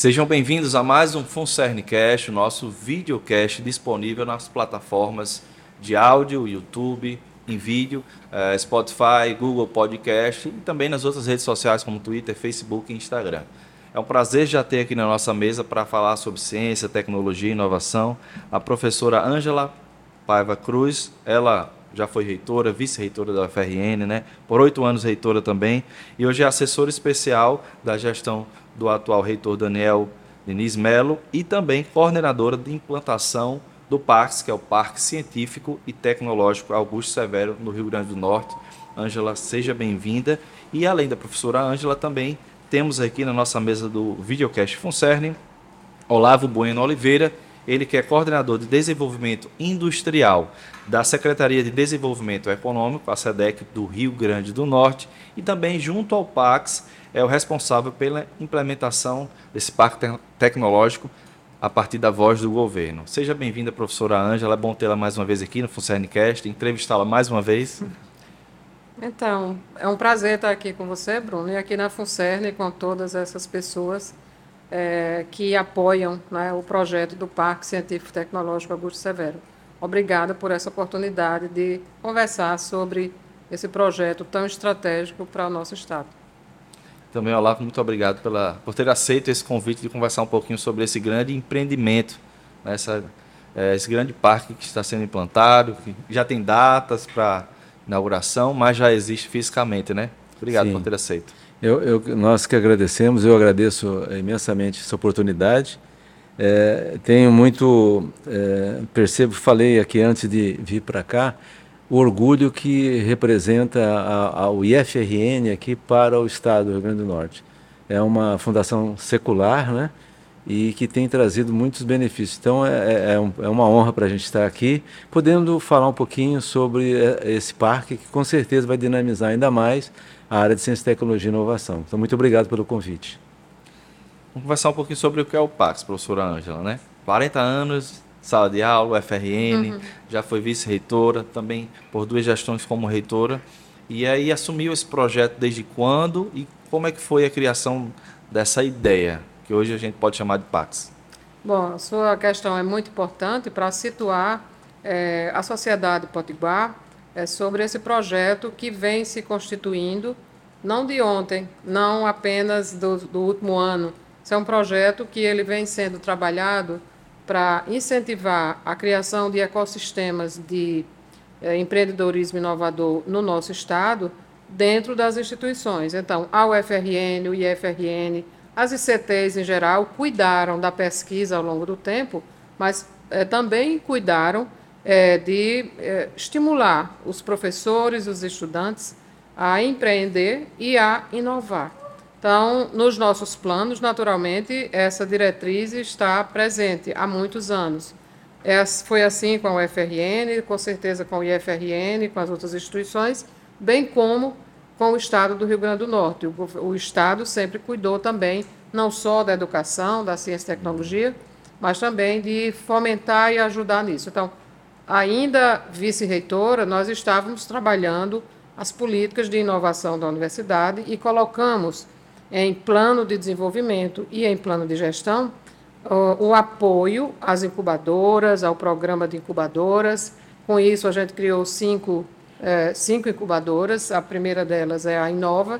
Sejam bem-vindos a mais um FunCernCast, o nosso videocast disponível nas plataformas de áudio, YouTube, em vídeo, eh, Spotify, Google Podcast e também nas outras redes sociais como Twitter, Facebook e Instagram. É um prazer já ter aqui na nossa mesa para falar sobre ciência, tecnologia e inovação a professora Ângela Paiva Cruz. Ela já foi reitora, vice-reitora da UFRN, né? por oito anos reitora também, e hoje é assessora especial da gestão do atual reitor Daniel Diniz Melo e também coordenadora de implantação do PARCS, que é o Parque Científico e Tecnológico Augusto Severo, no Rio Grande do Norte. Ângela, seja bem-vinda. E além da professora Ângela, também temos aqui na nossa mesa do Videocast Funcerne, Olavo Bueno Oliveira, ele que é coordenador de desenvolvimento industrial da Secretaria de Desenvolvimento Econômico, a SEDEC do Rio Grande do Norte, e também junto ao PAX é o responsável pela implementação desse parque te tecnológico a partir da voz do governo. Seja bem-vinda, professora Ângela. É bom tê-la mais uma vez aqui no Funcernecast, entrevistá-la mais uma vez. Então, é um prazer estar aqui com você, Bruno, e aqui na Funcerne com todas essas pessoas é, que apoiam né, o projeto do Parque Científico Tecnológico Augusto Severo. Obrigada por essa oportunidade de conversar sobre esse projeto tão estratégico para o nosso Estado. Também, Olavo, muito obrigado pela, por ter aceito esse convite de conversar um pouquinho sobre esse grande empreendimento, né, essa, é, esse grande parque que está sendo implantado, que já tem datas para inauguração, mas já existe fisicamente, né? Obrigado Sim. por ter aceito. Eu, eu, nós que agradecemos, eu agradeço imensamente essa oportunidade. É, tenho muito, é, percebo, falei aqui antes de vir para cá, o orgulho que representa a, a, o IFRN aqui para o Estado do Rio Grande do Norte. É uma fundação secular, né? e que tem trazido muitos benefícios. Então é, é, é, é uma honra para a gente estar aqui, podendo falar um pouquinho sobre esse parque que com certeza vai dinamizar ainda mais a área de ciência, tecnologia e inovação. Então muito obrigado pelo convite. Vamos conversar um pouquinho sobre o que é o PAX, professora Ângela, né? 40 anos, sala de aula, UFRN, uhum. já foi vice-reitora, também por duas gestões como reitora. E aí assumiu esse projeto desde quando e como é que foi a criação dessa ideia? que hoje a gente pode chamar de Pax. Bom, a sua questão é muito importante para situar é, a sociedade potiguar é, sobre esse projeto que vem se constituindo, não de ontem, não apenas do, do último ano. Isso é um projeto que ele vem sendo trabalhado para incentivar a criação de ecossistemas de é, empreendedorismo inovador no nosso estado, dentro das instituições. Então, a UFRN, o IFRN, as ICTs, em geral, cuidaram da pesquisa ao longo do tempo, mas é, também cuidaram é, de é, estimular os professores, os estudantes a empreender e a inovar. Então, nos nossos planos, naturalmente, essa diretriz está presente há muitos anos. É, foi assim com a UFRN, com certeza com o IFRN, com as outras instituições, bem como com o Estado do Rio Grande do Norte. O, o Estado sempre cuidou também, não só da educação, da ciência e tecnologia, mas também de fomentar e ajudar nisso. Então, ainda vice-reitora, nós estávamos trabalhando as políticas de inovação da universidade e colocamos em plano de desenvolvimento e em plano de gestão o, apoio às incubadoras, ao programa de incubadoras. Com isso, a gente criou cinco é, cinco incubadoras. A primeira delas é a Inova,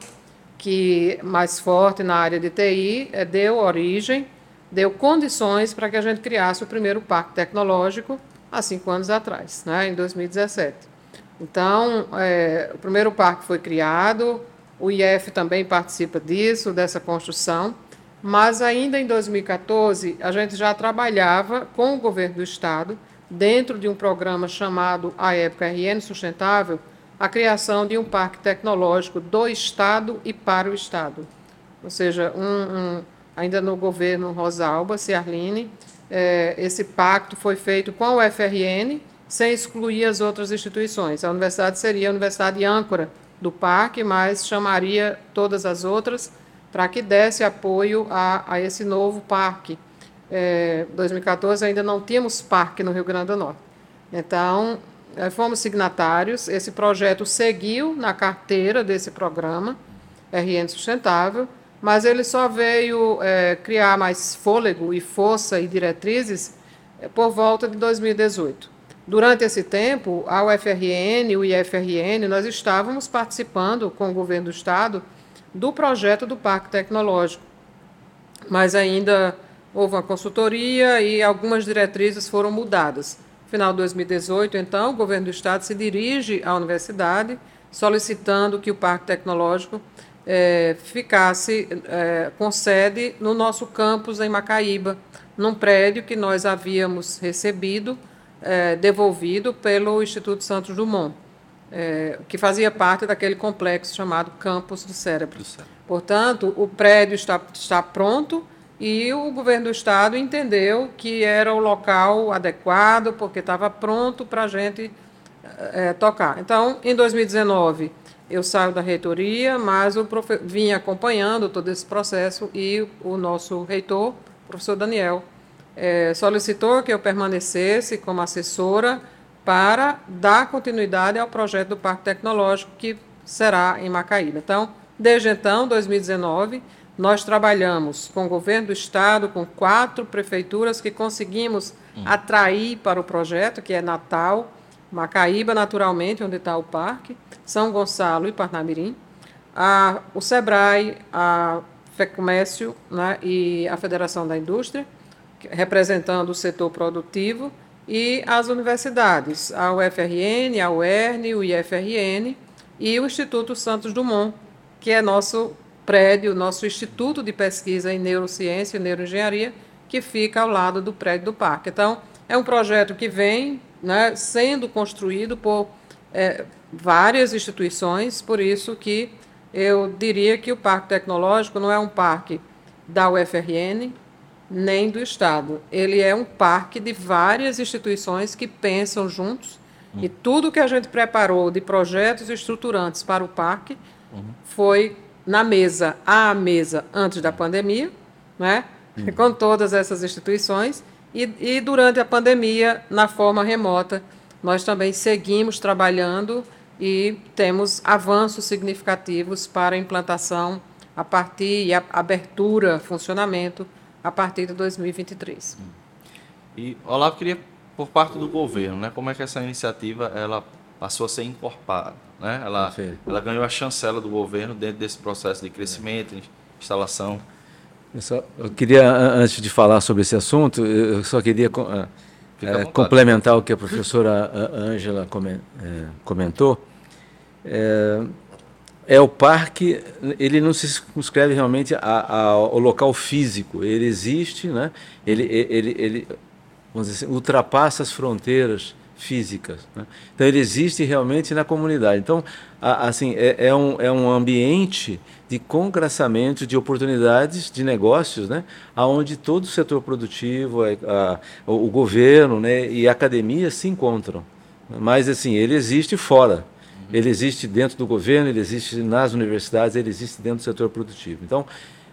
que mais forte na área de TI, é, deu origem, deu condições para que a gente criasse o primeiro parque tecnológico há cinco anos atrás, né, em 2017. Então, é, o primeiro parque foi criado, o IF também participa disso, dessa construção, mas ainda em 2014 a gente já trabalhava com o governo do estado dentro de um programa chamado, à época, RN Sustentável, a criação de um parque tecnológico do Estado e para o Estado. Ou seja, um, um, ainda no governo Rosalba, Ciarline, é, esse pacto foi feito com o FRN, sem excluir as outras instituições. A universidade seria a universidade âncora do parque, mas chamaria todas as outras para que desse apoio a, a esse novo parque é, 2014 ainda não tínhamos parque no Rio Grande do Norte. Então, é, fomos signatários, esse projeto seguiu na carteira desse programa, RN Sustentável, mas ele só veio é, criar mais fôlego e força e diretrizes é, por volta de 2018. Durante esse tempo, a UFRN e o IFRN, nós estávamos participando com o governo do Estado do projeto do Parque Tecnológico, mas ainda houve uma consultoria e algumas diretrizes foram mudadas. Final de 2018, então, o governo do Estado se dirige à universidade solicitando que o Parque Tecnológico é, ficasse é, com sede no nosso campus em Macaíba, num prédio que nós havíamos recebido, é, devolvido pelo Instituto Santos Dumont, é, que fazia parte daquele complexo chamado Campus do Cérebro. do Cérebro. Portanto, o prédio está, está pronto e o governo do estado entendeu que era o local adequado, porque estava pronto para a gente é, tocar. Então, em 2019, eu saio da reitoria, mas eu vim acompanhando todo esse processo e o nosso reitor, professor Daniel, é, solicitou que eu permanecesse como assessora para dar continuidade ao projeto do Parque Tecnológico, que será em Macaíba. Então, desde então, 2019, nós trabalhamos com o governo do estado, com quatro prefeituras que conseguimos hum. atrair para o projeto, que é Natal, Macaíba, naturalmente, onde está o parque, São Gonçalo e Parnamirim, a, o SEBRAE, a FEComércio né, e a Federação da Indústria, representando o setor produtivo, e as universidades, a UFRN, a UERN, o IFRN e o Instituto Santos Dumont, que é nosso prédio, nosso Instituto de Pesquisa em Neurociência e Neuroengenharia, que fica ao lado do prédio do parque. Então, é um projeto que vem né, sendo construído por é, várias instituições, por isso que eu diria que o Parque Tecnológico não é um parque da UFRN nem do Estado. Ele é um parque de várias instituições que pensam juntos uhum. e tudo que a gente preparou de projetos estruturantes para o parque uhum. foi na mesa, à mesa antes da pandemia, né? Uhum. com todas essas instituições e, e durante a pandemia, na forma remota, nós também seguimos trabalhando e temos avanços significativos para a implantação a partir e a abertura, funcionamento a partir de 2023. E Olavo queria por parte do governo, né, como é que essa iniciativa ela passou a ser incorporada, né? Ela, ela ganhou a chancela do governo dentro desse processo de crescimento, instalação eu, só, eu queria, antes de falar sobre esse assunto, eu só queria é, complementar o que a professora Ângela é, comentou. É, é, o parque, ele não se circunscreve realmente ao local físico, ele existe, né? ele, ele, ele vamos dizer assim, ultrapassa as fronteiras físicas. Né? Então ele existe realmente na comunidade. Então, a, assim, é, é, um, é um ambiente de congraçamento de oportunidades de negócios, né? Onde todo o setor produtivo, a, a, o governo né? e a academia se encontram. Mas assim, ele existe fora. Ele existe dentro do governo, ele existe nas universidades, ele existe dentro do setor produtivo. Então,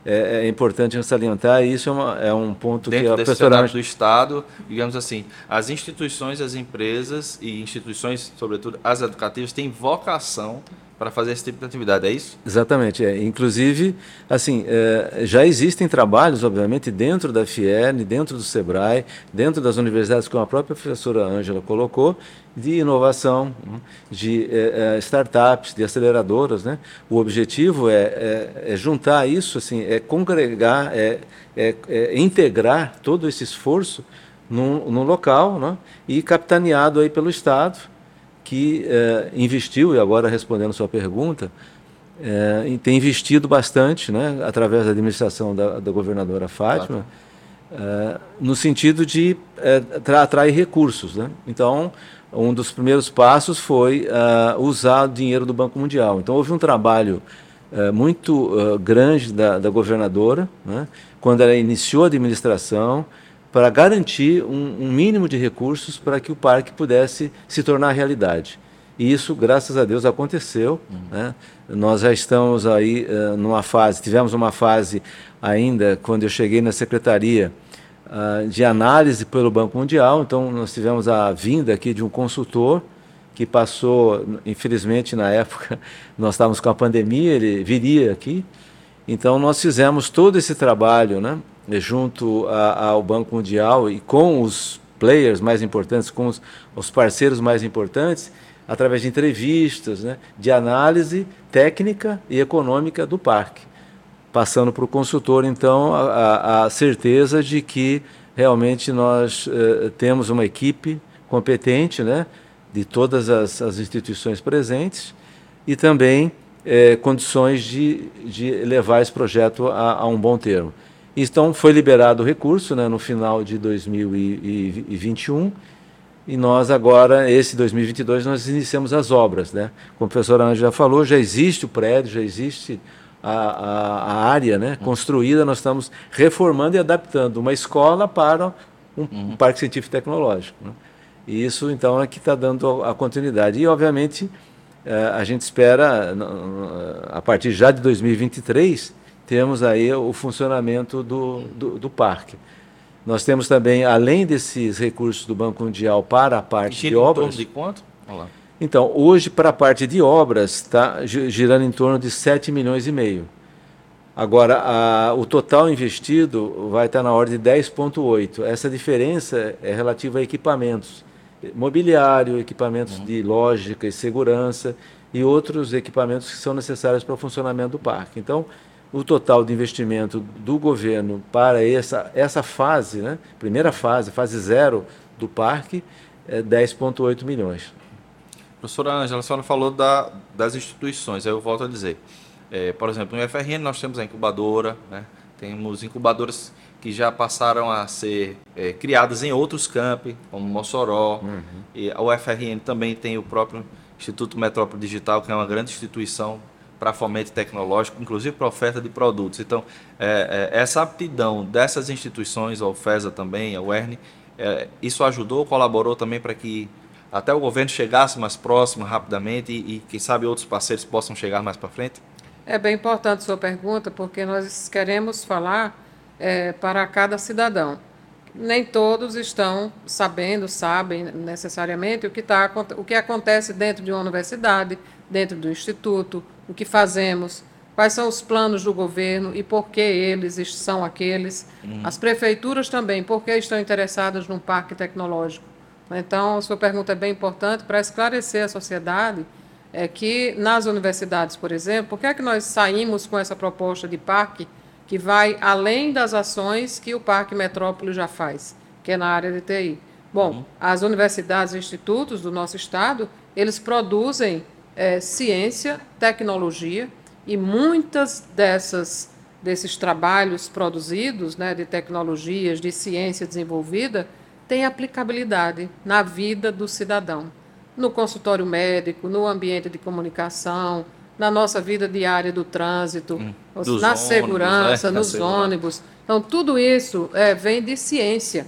é, é importante salientar, e isso é, uma, é um ponto Dentro que a professora... do Estado, digamos assim, as instituições, as empresas e instituições, sobretudo as educativas, têm vocação para fazer esse tipo de atividade, é isso? Exatamente. É. Inclusive, assim, é, já existem trabalhos, obviamente, dentro da FIERN, dentro do SEBRAE, dentro das universidades, como a própria professora Ângela colocou, de inovação, né, de é, é, startups, de aceleradoras. Né? O objetivo é, é, é, juntar isso, assim, é congregar, é, é, integrar todo esse esforço num local né? e capitaneado aí pelo Estado, que é, investiu, e agora respondendo a sua pergunta, é, tem investido bastante, né, através da administração da, da governadora Fátima, é, no sentido de atrair recursos. Né? Então, um dos primeiros passos foi usar o dinheiro do Banco Mundial. Então, houve um trabalho muito grande da, da governadora, né, quando ela iniciou a administração, para garantir um, um, mínimo de recursos para que o parque pudesse se tornar realidade. E isso, graças a Deus, aconteceu. Uhum. Né? Nós já estamos aí uh, numa fase, tivemos uma fase ainda, quando eu cheguei na secretaria, uh, de análise pelo Banco Mundial. Então, nós tivemos a vinda aqui de um consultor que passou, infelizmente, na época, nós estávamos com a pandemia, ele viria aqui Então, nós fizemos todo esse trabalho né, junto a, ao Banco Mundial e com os players mais importantes, com os, os parceiros mais importantes, através de entrevistas, né, de análise técnica e econômica do parque, passando para o consultor, então, a, a, certeza de que realmente nós eh, temos uma equipe competente, né, de todas as, as instituições presentes e também eh, condições de, de levar esse projeto a, a um bom termo. Então, foi liberado o recurso né, no final de 2021 e nós agora, esse 2022, nós iniciamos as obras. Né? Como a professora Ana já falou, já existe o prédio, já existe a, a, a área né, construída, nós estamos reformando e adaptando uma escola para um, um parque científico tecnológico. Né? E isso, então, é que está dando a continuidade. E, obviamente, eh, a gente espera, a partir já de 2023, temos aí o funcionamento do, do, do, parque. Nós temos também, além desses recursos do Banco Mundial para a parte de obras. de quanto? Então, hoje, para a parte de obras, está girando em torno de 7 milhões e meio. Agora, a, o total investido vai estar na ordem de 10,8. Essa diferença é relativa a equipamentos, mobiliário, equipamentos uhum. de lógica e segurança e outros equipamentos que são necessários para o funcionamento do parque. Então, o total de investimento do governo para essa, essa fase, né, primeira fase, fase zero do parque, é 10,8 milhões. Professora Ângela, a senhora falou da, das instituições, aí eu volto a dizer. É, por exemplo, no FRN nós temos a incubadora, né, temos incubadoras que já passaram a ser é, criadas em outros campi, como Mossoró, uhum. e a UFRN também tem o próprio Instituto Metrópole Digital, que é uma grande instituição para fomento tecnológico, inclusive para oferta de produtos. Então, é, é, essa aptidão dessas instituições, a UFESA também, a UERN, é, isso ajudou, colaborou também para que até o governo chegasse mais próximo rapidamente e, e quem sabe, outros parceiros possam chegar mais para frente? É bem importante sua pergunta, porque nós queremos falar é, para cada cidadão. Nem todos estão sabendo, sabem necessariamente o que, tá, o que acontece dentro de uma universidade, dentro do instituto, o que fazemos, quais são os planos do governo e por que eles são aqueles. Uhum. As prefeituras também, por que estão interessadas num parque tecnológico. Então, a sua pergunta é bem importante para esclarecer a sociedade é que nas universidades, por exemplo, por que é que nós saímos com essa proposta de parque que vai além das ações que o Parque Metrópole já faz, que é na área de TI? Bom, uhum. as universidades e institutos do nosso estado, eles produzem é, ciência, tecnologia e muitas dessas desses trabalhos produzidos, né, de tecnologias, de ciência desenvolvida, têm aplicabilidade na vida do cidadão, no consultório médico, no ambiente de comunicação, na nossa vida diária do trânsito, hum, na ônibus, segurança, né? nos ônibus. Então, tudo isso é, vem de ciência,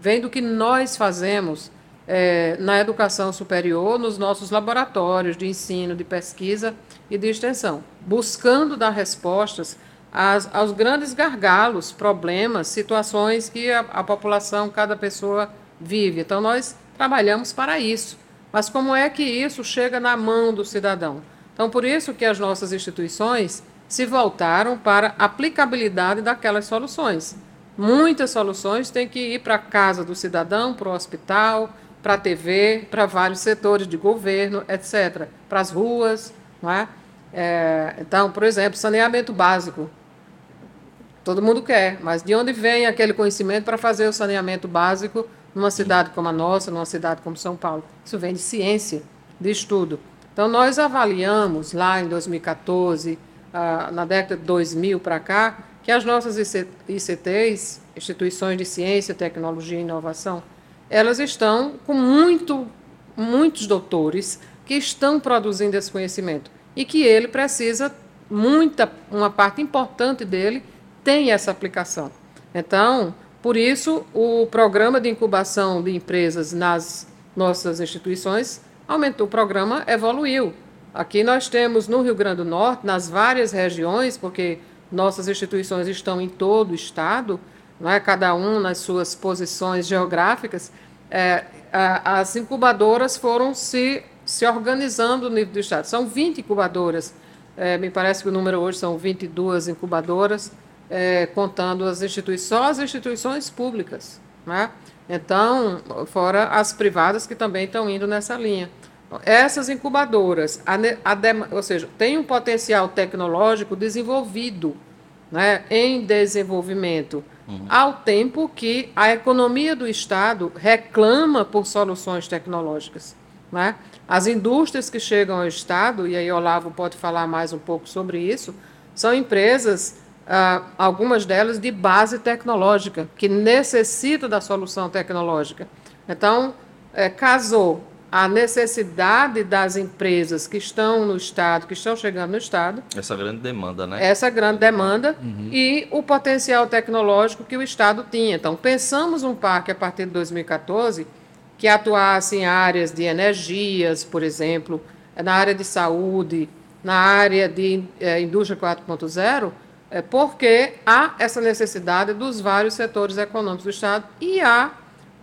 vem do que nós fazemos é, na educação superior, nos nossos laboratórios de ensino, de pesquisa e de extensão, buscando dar respostas às, aos grandes gargalos, problemas, situações que a, a população, cada pessoa vive. Então, nós trabalhamos para isso. Mas como é que isso chega na mão do cidadão? Então, por isso que as nossas instituições se voltaram para a aplicabilidade daquelas soluções. Muitas soluções têm que ir para a casa do cidadão, para o hospital, para a TV, para vários setores de governo, etc. Para as ruas. Não é? É, então, por exemplo, saneamento básico. Todo mundo quer, mas de onde vem aquele conhecimento para fazer o saneamento básico numa cidade como a nossa, numa cidade como São Paulo? Isso vem de ciência, de estudo. Então, nós avaliamos lá em 2014, ah, na década de 2000 para cá, que as nossas ICTs, Instituições de Ciência, Tecnologia e Inovação, elas estão com muito, muitos doutores que estão produzindo esse conhecimento e que ele precisa muita uma parte importante dele tem essa aplicação. Então, por isso o programa de incubação de empresas nas nossas instituições aumentou, o programa evoluiu. Aqui nós temos no Rio Grande do Norte, nas várias regiões, porque nossas instituições estão em todo o estado, não é? cada um nas suas posições geográficas, é, a, as incubadoras foram se, se organizando no nível do Estado. São 20 incubadoras É, me parece que o número hoje são 22 incubadoras, é, contando as instituições, só as instituições públicas. Né? Então, fora as privadas que também estão indo nessa linha. Essas incubadoras, a, a, ou seja, tem um potencial tecnológico desenvolvido, né, em desenvolvimento, uhum. ao tempo que a economia do Estado reclama por soluções tecnológicas. Né? As indústrias que chegam ao Estado, e aí Olavo pode falar mais um pouco sobre isso, são empresas, ah, algumas delas de base tecnológica, que necessitam da solução tecnológica. Então, é, casou a necessidade das empresas que estão no Estado, que estão chegando no Estado. Essa grande demanda, né? Essa grande demanda uhum. e o potencial tecnológico que o Estado tinha. Então, pensamos um parque a partir de 2014 que atuasse em áreas de energias, por exemplo, na área de saúde, na área de é, indústria 4.0, é, porque há essa necessidade dos vários setores econômicos do Estado e há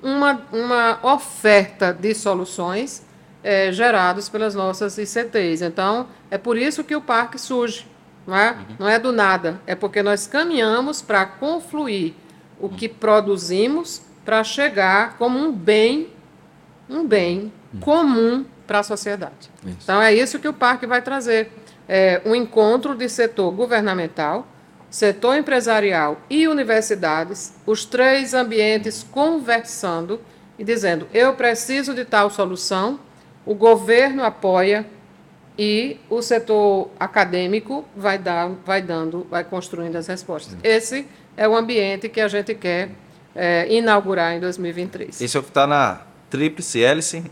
uma, uma oferta de soluções é, geradas pelas nossas ICTs. Então, é por isso que o parque surge. Não é, uhum. não é do nada, é porque nós caminhamos para confluir o que produzimos para chegar como um bem um bem comum para a sociedade. Isso. Então, é isso que o parque vai trazer. É um encontro de setor governamental, setor empresarial e universidades, os três ambientes conversando e dizendo: eu preciso de tal solução, o governo apoia e o setor acadêmico vai, dar, vai dando, vai construindo as respostas. Esse é o ambiente que a gente quer é, inaugurar em 2023. Esse é o que está na tríplice hélice.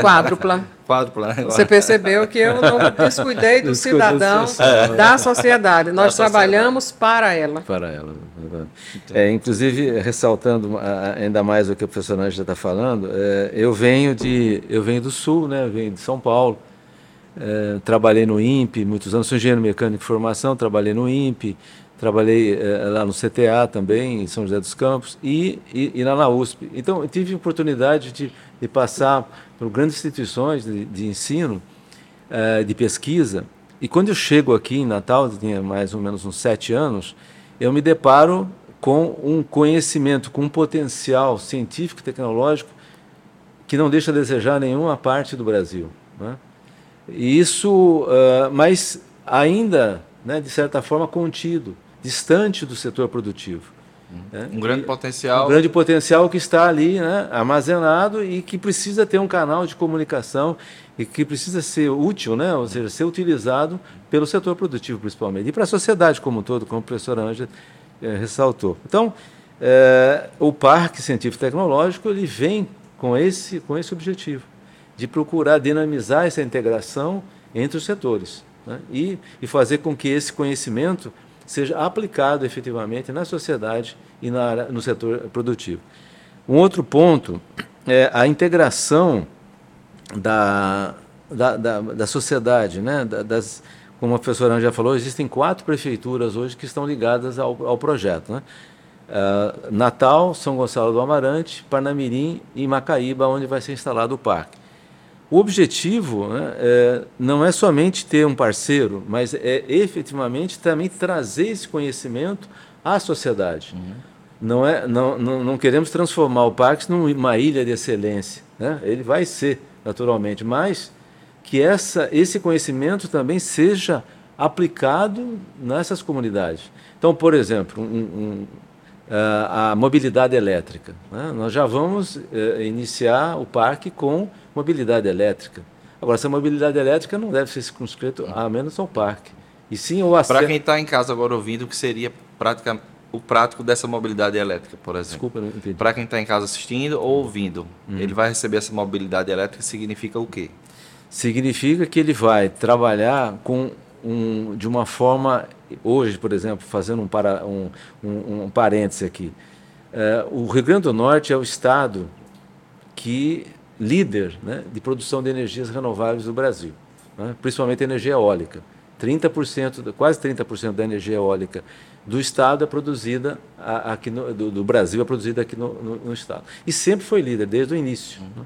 Quádrupla. Quádrupla, né? Você percebeu que eu não descuidei do cidadão, da sociedade. Nós da trabalhamos sociedade. para ela. Para ela. É, inclusive, ressaltando ainda mais o que o professor Ângela está falando, é, eu venho de eu venho do Sul, né? Eu venho de São Paulo. É, trabalhei no INPE muitos anos, sou engenheiro mecânico de formação, trabalhei no INPE, trabalhei eh, lá no CTA também, em São José dos Campos, e, e, e lá na USP. Então, eu tive oportunidade de, de passar por grandes instituições de, de ensino, eh, de pesquisa, e quando eu chego aqui em Natal, tinha mais ou menos uns sete anos, eu me deparo com um conhecimento, com um potencial científico e tecnológico que não deixa a desejar nenhuma parte do Brasil. Né? E isso, uh, mas ainda, né, de certa forma, contido distante do setor produtivo. Né? Um grande potencial. Um grande potencial que está ali né, armazenado e que precisa ter um canal de comunicação e que precisa ser útil, né, ou seja, ser utilizado pelo setor produtivo principalmente e para a sociedade como um todo, como o professor Ângela é, ressaltou. Então, é, o Parque Científico Tecnológico ele vem com esse, com esse objetivo de procurar dinamizar essa integração entre os setores né, e, e fazer com que esse conhecimento seja aplicado efetivamente na sociedade e na, no setor produtivo. Um outro ponto é a integração da, da, da, da sociedade, né? das, como a professora já falou, existem quatro prefeituras hoje que estão ligadas ao, ao projeto. Né? Uh, Natal, São Gonçalo do Amarante, Parnamirim e Macaíba, onde vai ser instalado o parque. O objetivo né, é, não é somente ter um parceiro, mas é efetivamente também trazer esse conhecimento à sociedade. Uhum. Não, é, não, não, não, queremos transformar o Parques numa ilha de excelência. Né? Ele vai ser, naturalmente, mas que essa, esse conhecimento também seja aplicado nessas comunidades. Então, por exemplo, um, um, a mobilidade elétrica. Né? Nós já vamos uh, iniciar o parque com mobilidade elétrica. Agora, essa mobilidade elétrica não deve ser circunscrito a menos ao parque. E sim o acesso. Para quem está em casa agora ouvindo, o que seria prática, o prático dessa mobilidade elétrica, por exemplo? Desculpa, não entendi. Para quem está em casa assistindo ou ouvindo, uhum. ele vai receber essa mobilidade elétrica, significa o quê? Significa que ele vai trabalhar com um, de uma forma, hoje, por exemplo, fazendo um, para, um, um, um parêntese aqui, é, o Rio Grande do Norte é o estado que líder né, de produção de energias renováveis do Brasil, né, principalmente energia eólica. 30%, quase 30% da energia eólica do Estado é produzida aqui no, do, do, Brasil é produzida aqui no, no, no, Estado. E sempre foi líder, desde o início. Né?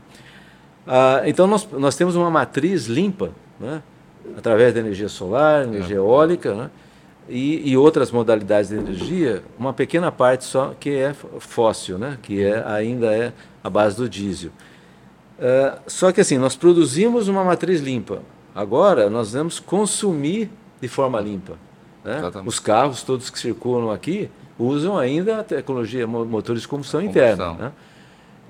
Ah, então, nós, nós temos uma matriz limpa né, através da energia solar, energia eólica, né? E, e, outras modalidades de energia, uma pequena parte só que é fóssil, né? que é, ainda é a base do diesel. Uh, só que assim, nós produzimos uma matriz limpa. Agora nós vamos consumir de forma limpa. Né? Os carros todos que circulam aqui usam ainda a tecnologia motores de combustão, combustão. interna. Né?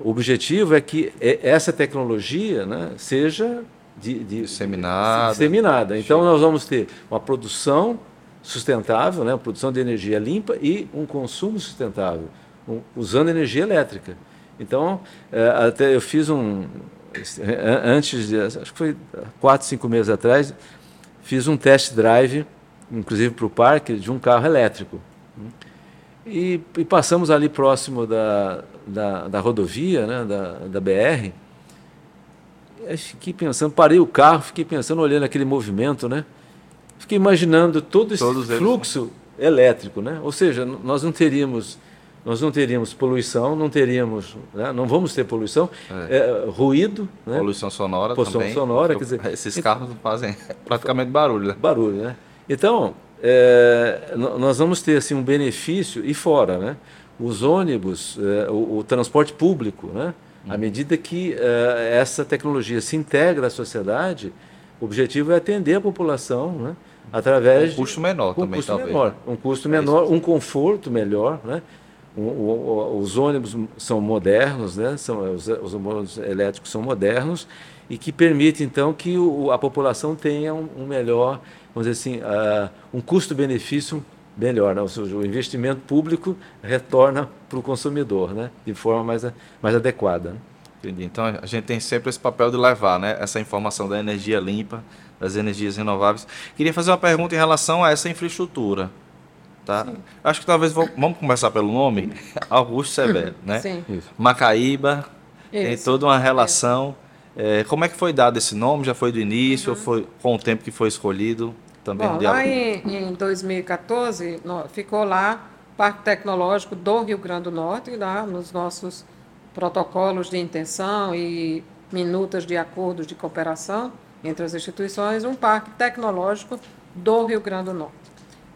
O objetivo é que essa tecnologia né, seja de, de, disseminada. disseminada. Então nós vamos ter uma produção sustentável, né, produção de energia limpa e um consumo sustentável, um, usando energia elétrica. Então, é, até eu fiz um. Antes, de, acho que foi quatro, cinco meses atrás, fiz um test drive, inclusive para o parque, de um carro elétrico. E, e passamos ali próximo da, da, da rodovia, né, da, da BR. Eu fiquei pensando, parei o carro, fiquei pensando, olhando aquele movimento, né? Fiquei imaginando todo esse Todos fluxo eles... elétrico, né? Ou seja, nós não teríamos nós não teríamos poluição, não teríamos, né? não vamos ter poluição, é. É, ruído, né? poluição sonora poluição também. sonora, quer dizer, esses carros fazem praticamente barulho, né? Barulho, né? Então é, nós vamos ter assim um benefício e fora, né? Os ônibus, é, o, o, transporte público, né? À hum. medida que é, essa tecnologia se integra à sociedade, o objetivo é atender a população, né? Através um custo menor um também custo talvez. menor um custo é menor um conforto melhor né o, o, os ônibus são modernos né são os, os ônibus elétricos são modernos e que permite então que o, a população tenha um, um, melhor vamos dizer assim uh, um custo-benefício melhor né? seja, o investimento público retorna para o consumidor né de forma mais mais adequada né? Entendi. Então a gente tem sempre esse papel de levar né, essa informação da energia limpa, das energias renováveis. Queria fazer uma pergunta em relação a essa infraestrutura. Tá? Acho que talvez vou, vamos começar pelo nome, Augusto Severo, né? Sim. Macaíba, Isso. tem toda uma relação. É, como é que foi dado esse nome? Já foi do início uhum. ou foi com o tempo que foi escolhido? Também Bom, lá em, em 2014 no, ficou lá Parque Tecnológico do Rio Grande do Norte, lá nos nossos protocolos de intenção e minutas de acordos de cooperação entre as instituições, um parque tecnológico do Rio Grande do Norte.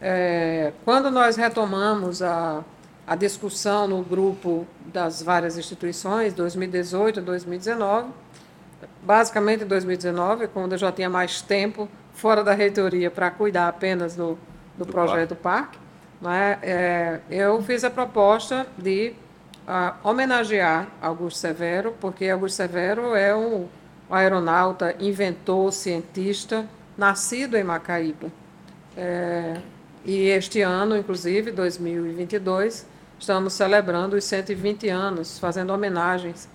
É, quando nós retomamos a, a discussão no grupo das várias instituições, 2018 e 2019, basicamente em 2019, quando eu já tinha mais tempo fora da reitoria para cuidar apenas do, do, do projeto parque, parque né, é, eu fiz a proposta de a homenagear Augusto Severo, porque Augusto Severo é um, um aeronauta, inventor, cientista, nascido em Macaíba. É, e este ano, inclusive, 2022, estamos celebrando os 120 anos, fazendo homenagens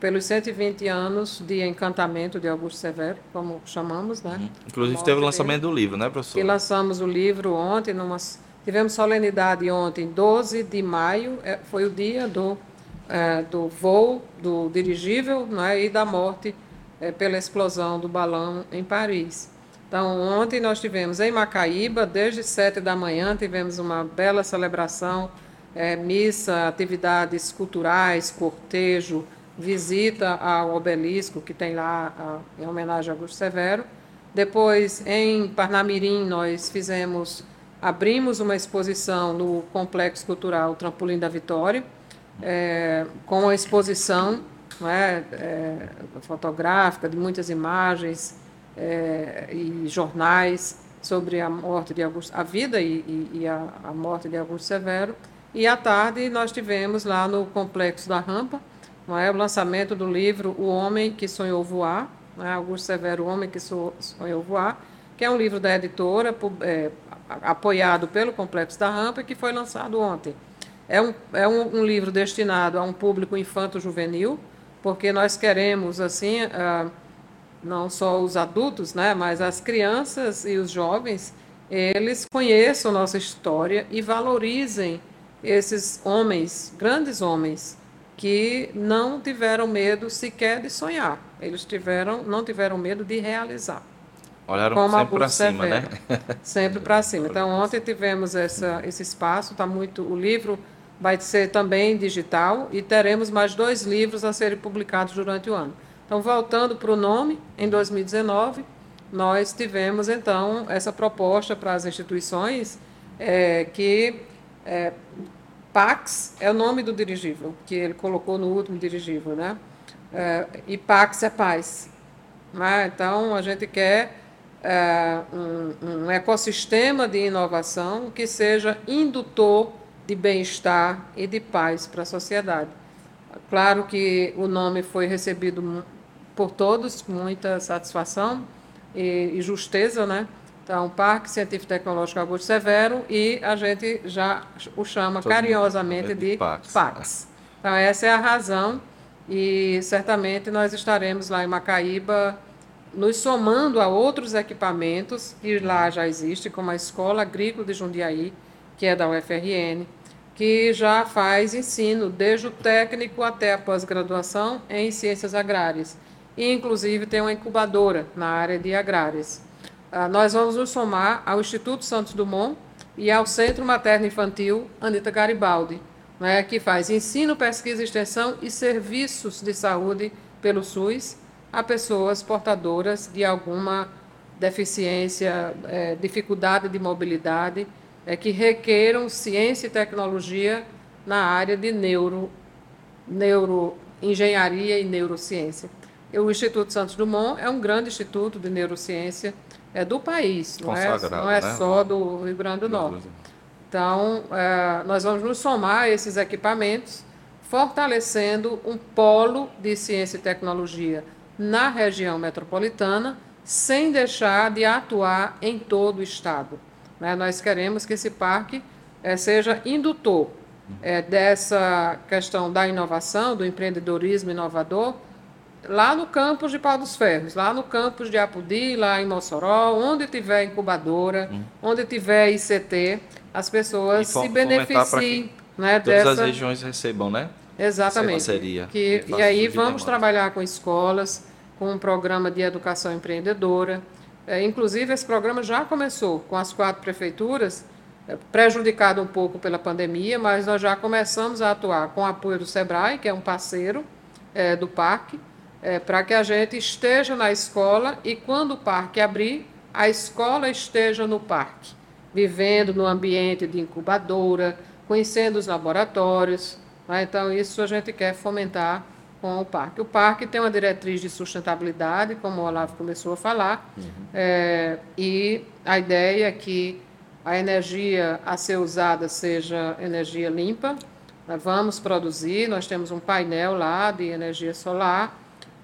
pelos 120 anos de encantamento de Augusto Severo, como chamamos, né? Uhum. Inclusive teve o lançamento do livro, né, professor? E lançamos o livro ontem, numa Tivemos solenidade ontem, 12 de maio, é, foi o dia do, é, do voo do dirigível né, e da morte é, pela explosão do balão em Paris. Então, ontem nós tivemos em Macaíba, desde sete da manhã, tivemos uma bela celebração, é, missa, atividades culturais, cortejo, visita ao obelisco que tem lá a, em homenagem a Augusto Severo. Depois, em Parnamirim, nós fizemos abrimos uma exposição no Complexo Cultural Trampolim da Vitória, é, com a exposição é, é, fotográfica de muitas imagens é, e jornais sobre a morte de Augusto, a vida e, e, e a, a, morte de Augusto Severo. E à tarde nós tivemos lá no Complexo da Rampa é, o lançamento do livro O Homem que Sonhou Voar, é, Augusto Severo, O Homem que Sonhou Voar, que é um livro da editora, é, apoiado pelo Complexo da Rampa que foi lançado ontem. É um, é um, um livro destinado a um público infanto-juvenil, porque nós queremos, assim, uh, não só os adultos, né, mas as crianças e os jovens, eles conheçam nossa história e valorizem esses homens, grandes homens, que não tiveram medo sequer de sonhar. Eles tiveram, não tiveram medo de realizar. Olharam como sempre para cima, né? sempre para cima. Então, ontem tivemos essa, esse espaço, tá muito. O livro vai ser também digital e teremos mais dois livros a serem publicados durante o ano. Então, voltando para o nome, em 2019, nós tivemos então essa proposta para as instituições é, que é, Pax é o nome do dirigível, que ele colocou no último dirigível, né? É, e Pax é paz. Né? Então, a gente quer é, um, um ecossistema de inovação que seja indutor de bem-estar e de paz para a sociedade. Claro que o nome foi recebido por todos com muita satisfação e, e justeza, né? Então, Parque Científico Tecnológico Augusto Severo e a gente já o chama Todo carinhosamente de Pax. Pax. Então, essa é a razão e certamente nós estaremos lá em Macaíba nos somando a outros equipamentos que lá já existem, como a Escola Agrícola de Jundiaí, que é da UFRN, que já faz ensino desde o técnico até a pós-graduação em ciências agrárias. E, inclusive, tem uma incubadora na área de agrárias. Ah, nós vamos nos somar ao Instituto Santos Dumont e ao Centro Materno Infantil Anita Garibaldi, né, que faz ensino, pesquisa, extensão e serviços de saúde pelo SUS a pessoas portadoras de alguma deficiência, é, dificuldade de mobilidade, é, que requeram ciência e tecnologia na área de neuro, neuroengenharia e neurociência. E o Instituto Santos Dumont é um grande instituto de neurociência é do país, não é, não é né? só do Rio Grande do Norte. Então, é, nós vamos nos somar a esses equipamentos, fortalecendo um polo de ciência e tecnologia na região metropolitana, sem deixar de atuar em todo o Estado. Né? Nós queremos que esse parque é, seja indutor é, dessa questão da inovação, do empreendedorismo inovador, lá no campus de Pau dos Ferros, lá no campus de Apudi, lá em Mossoró, onde tiver incubadora, hum. onde tiver ICT, as pessoas se beneficiem. Né, todas dessa... as regiões recebam, né? Exatamente. Seria, que, e aí vamos trabalhar com escolas, com um programa de educação empreendedora. É, inclusive, esse programa já começou com as quatro prefeituras, é, prejudicado um pouco pela pandemia, mas nós já começamos a atuar com o apoio do SEBRAE, que é um parceiro é, do parque, é, para que a gente esteja na escola e, quando o parque abrir, a escola esteja no parque, vivendo no ambiente de incubadora, conhecendo os laboratórios, né? Então, isso a gente quer fomentar com o parque. O parque tem uma diretriz de sustentabilidade, como o Olavo começou a falar, uhum. é, e a ideia é que a energia a ser usada seja energia limpa. Nós vamos produzir, nós temos um painel lá de energia solar,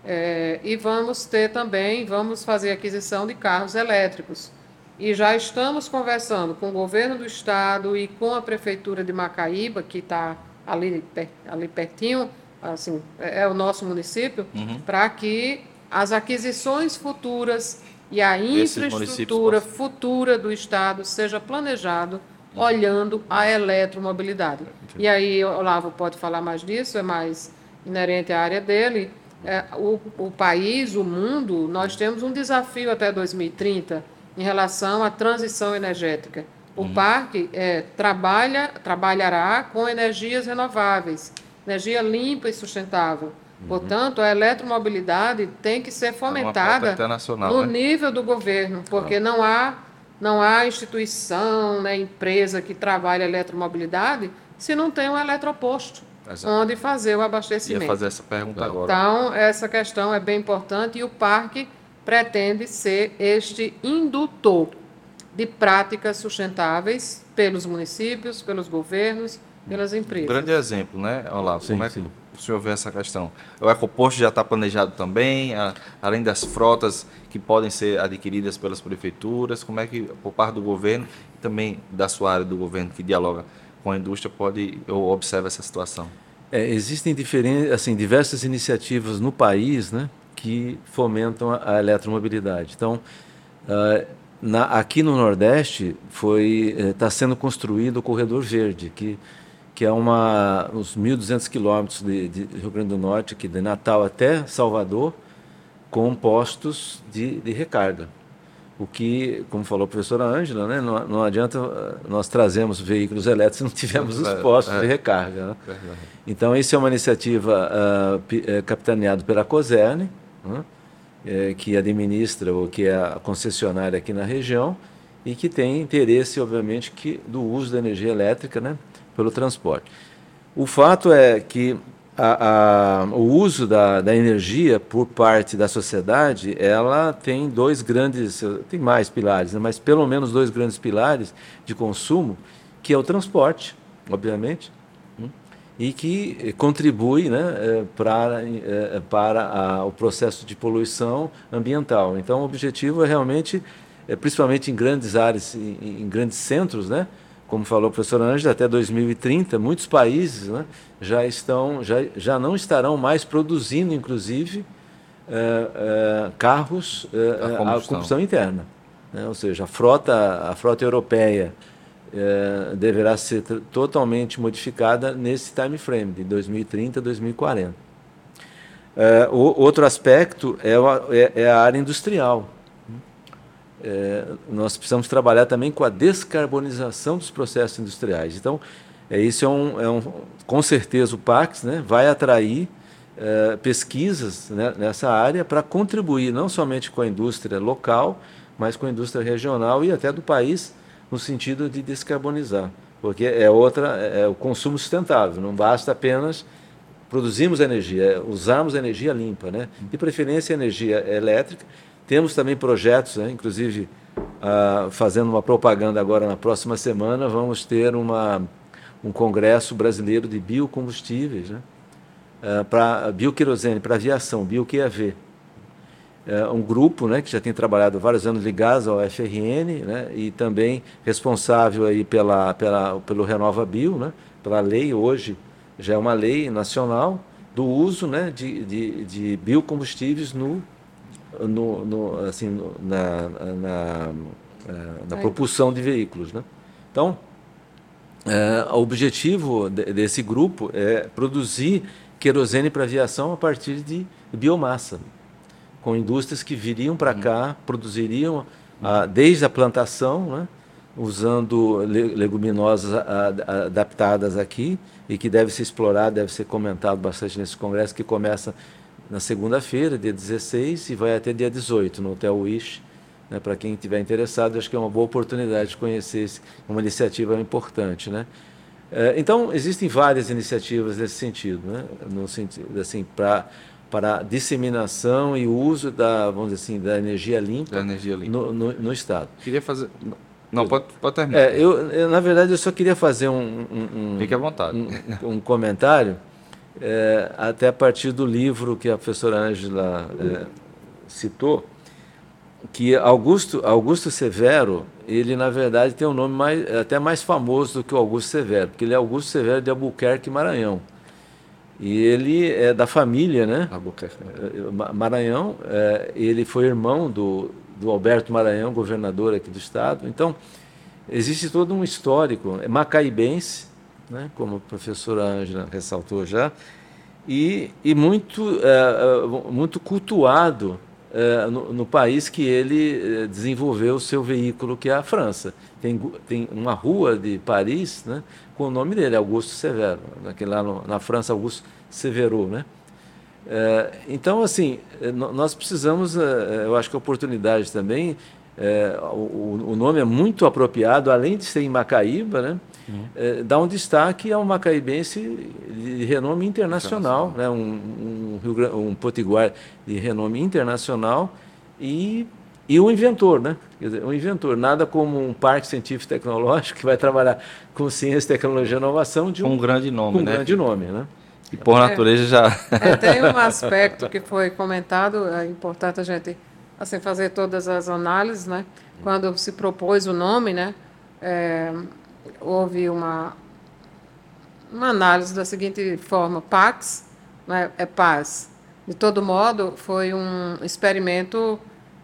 é, e vamos ter também, vamos fazer aquisição de carros elétricos. E já estamos conversando com o governo do estado e com a prefeitura de Macaíba, que está ali, ali pertinho, assim, é, é o nosso município, uhum. para que as aquisições futuras e a infraestrutura futura do Estado seja planejado uhum. olhando a eletromobilidade. Entendi. E aí, Olavo pode falar mais disso, é mais inerente à área dele. É, o, o país, o mundo, nós temos um desafio até 2030 em relação à transição energética. O uhum. parque é, trabalha, trabalhará com energias renováveis, energia limpa e sustentável. Uhum. Portanto, a eletromobilidade tem que ser é fomentada é no né? nível do governo, porque ah. não há não há instituição, né, empresa que trabalhe eletromobilidade se não tem um eletroposto Exato. onde fazer o abastecimento. Ia fazer essa pergunta agora. Então, essa questão é bem importante e o parque pretende ser este indutor de práticas sustentáveis pelos municípios, pelos governos, pelas empresas. Grande exemplo, né, Olavo? Sim, como é que sim. o senhor vê essa questão? O ecoposto já está planejado também, a, além das frotas que podem ser adquiridas pelas prefeituras, como é que, por parte do governo, e também da sua área do governo, que dialoga com a indústria, pode ou observa essa situação? É, existem diferentes, assim, diversas iniciativas no país né, que fomentam a, a eletromobilidade. Então, uh, na, aqui no Nordeste foi está eh, sendo construído o Corredor Verde, que, que é uma, uns 1.200 quilômetros de, de, Rio Grande do Norte, aqui de Natal até Salvador, com postos de, de recarga. O que, como falou a professora Ângela, né, não, não adianta eh, nós trazemos veículos elétricos se não tivermos os postos é, de recarga. Né? Então, isso é uma iniciativa uh, capitaneada pela COSERN, né? é, que administra ou que é a concessionária aqui na região e que tem interesse, obviamente, que, do uso da energia elétrica né, pelo transporte. O fato é que a, a, o uso da, da, energia por parte da sociedade, ela tem dois grandes, tem mais pilares, né, mas pelo menos dois grandes pilares de consumo, que é o transporte, obviamente, hum, e que contribui né, é, para, é, para a, o processo de poluição ambiental. Então, o objetivo é realmente, é, principalmente em grandes áreas, em, em grandes centros, né, como falou o professor Ângela, até 2030, muitos países né, já, estão, já, já não estarão mais produzindo, inclusive, é, é, carros é, a, combustão. a, combustão. interna. Né? Ou seja, a frota, a frota europeia deverá ser totalmente modificada nesse time frame, de 2030 a 2040. o, outro aspecto é, é, é a área industrial é, nós precisamos trabalhar também com a descarbonização dos processos industriais. Então, é, isso é um, é um, com certeza o Pax né, vai atrair é, pesquisas né, nessa área para contribuir não somente com a indústria local, mas com a indústria regional e até do país no sentido de descarbonizar, porque é outra é, é o consumo sustentável. Não basta apenas produzirmos energia, é usarmos energia limpa, né? De preferência energia elétrica temos também projetos, né, inclusive uh, fazendo uma propaganda agora na próxima semana, vamos ter uma, um congresso brasileiro de biocombustíveis, né, uh, para bioquerosene, para aviação, bioQAV. Uh, um grupo né, que já tem trabalhado vários anos ligados ao FRN né, e também responsável aí pela, pela, pelo Renova Bio, né, pela lei hoje, já é uma lei nacional do uso né, de, de, de biocombustíveis no no, no assim, no, na, na, na propulsão de veículos. Né? Então, é, o objetivo de, desse grupo é produzir querosene para aviação a partir de biomassa, com indústrias que viriam para cá, produziriam a, desde a plantação, né, usando leguminosas adaptadas aqui e que deve ser explorado, deve ser comentado bastante nesse congresso que começa na segunda-feira, dia 16, e vai até dia 18 no Hotel Wish. Né, para quem estiver interessado, acho que é uma boa oportunidade de conhecer esse, uma iniciativa importante. Né? É, então, existem várias iniciativas nesse sentido, né? no sentido assim, para para disseminação e uso da, vamos dizer assim, da energia limpa, da energia limpa. No, no, no, Estado. Queria fazer... Não, pode, pode terminar. É, eu, eu, na verdade, eu só queria fazer um... um, um Fique à vontade. Um, um comentário é, até a partir do livro que a professora Ângela é, citou, que Augusto, Augusto Severo, ele na verdade tem um nome mais, até mais famoso do que o Augusto Severo, porque ele é Augusto Severo de Albuquerque, Maranhão. E ele é da família, né? Albuquerque. É, Maranhão, é, ele foi irmão do, do Alberto Maranhão, governador aqui do estado. Então, existe todo um histórico, é macaibense, né, como a professora Ângela ressaltou já, e, e muito, é, é muito cultuado é, no, no, país que ele é, desenvolveu o seu veículo, que é a França. Tem, tem uma rua de Paris né, com o nome dele, Augusto Severo, naquele lá no, na França, Augusto Severo. Né? É, então, assim, nós precisamos, eu acho que a oportunidade também, o, o nome é muito apropriado, além de ser em Macaíba, né? uhum. é, dá um destaque a um macaibense de renome internacional, né? um, um, um potiguar de renome internacional e, e um inventor, né? Quer dizer, um inventor, nada como um parque científico tecnológico que vai trabalhar com ciência, tecnologia e inovação de um, um grande nome, um né? grande nome, né? E por natureza já. É, tem um aspecto que foi comentado, é importante a gente assim fazer todas as análises, né? Quando se propôs o nome, né? É, houve uma, uma análise da seguinte forma: Pax né, é paz. De todo modo, foi um experimento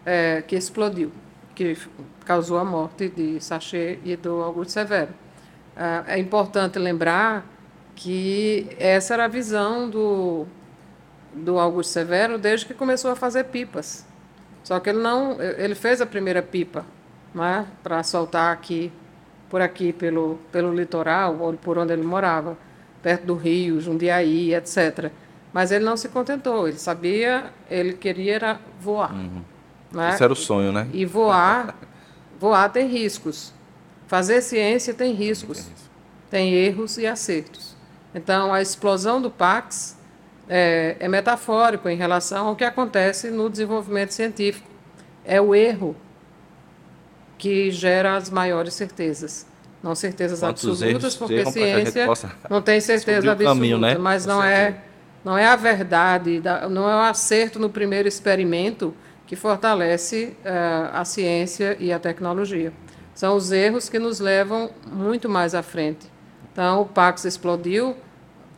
é, que explodiu, que causou a morte de Sachet e do Augusto Severo. É, é importante lembrar que essa era a visão do, do Augusto Severo desde que começou a fazer pipas. Só que ele não, ele fez a primeira pipa, né, para soltar aqui por aqui, pelo, pelo litoral, ou por onde ele morava, perto do Rio, Jundiaí, etc. Mas ele não se contentou, ele sabia, ele queria era voar. Uhum. Né? Esse era o sonho, né? E voar, voar tem riscos. Fazer ciência tem riscos. Tem erros e acertos. Então, a explosão do Pax é, é metafórico em relação ao que acontece no desenvolvimento científico. É o erro que gera as maiores certezas. Não certezas Quantos absolutas, porque a ciência não tem certeza absoluta, caminho, né? mas não é, não é a verdade, da- não é o acerto no primeiro experimento que fortalece eh, a ciência e a tecnologia. São os erros que nos levam muito mais à frente. Então, o Pax explodiu,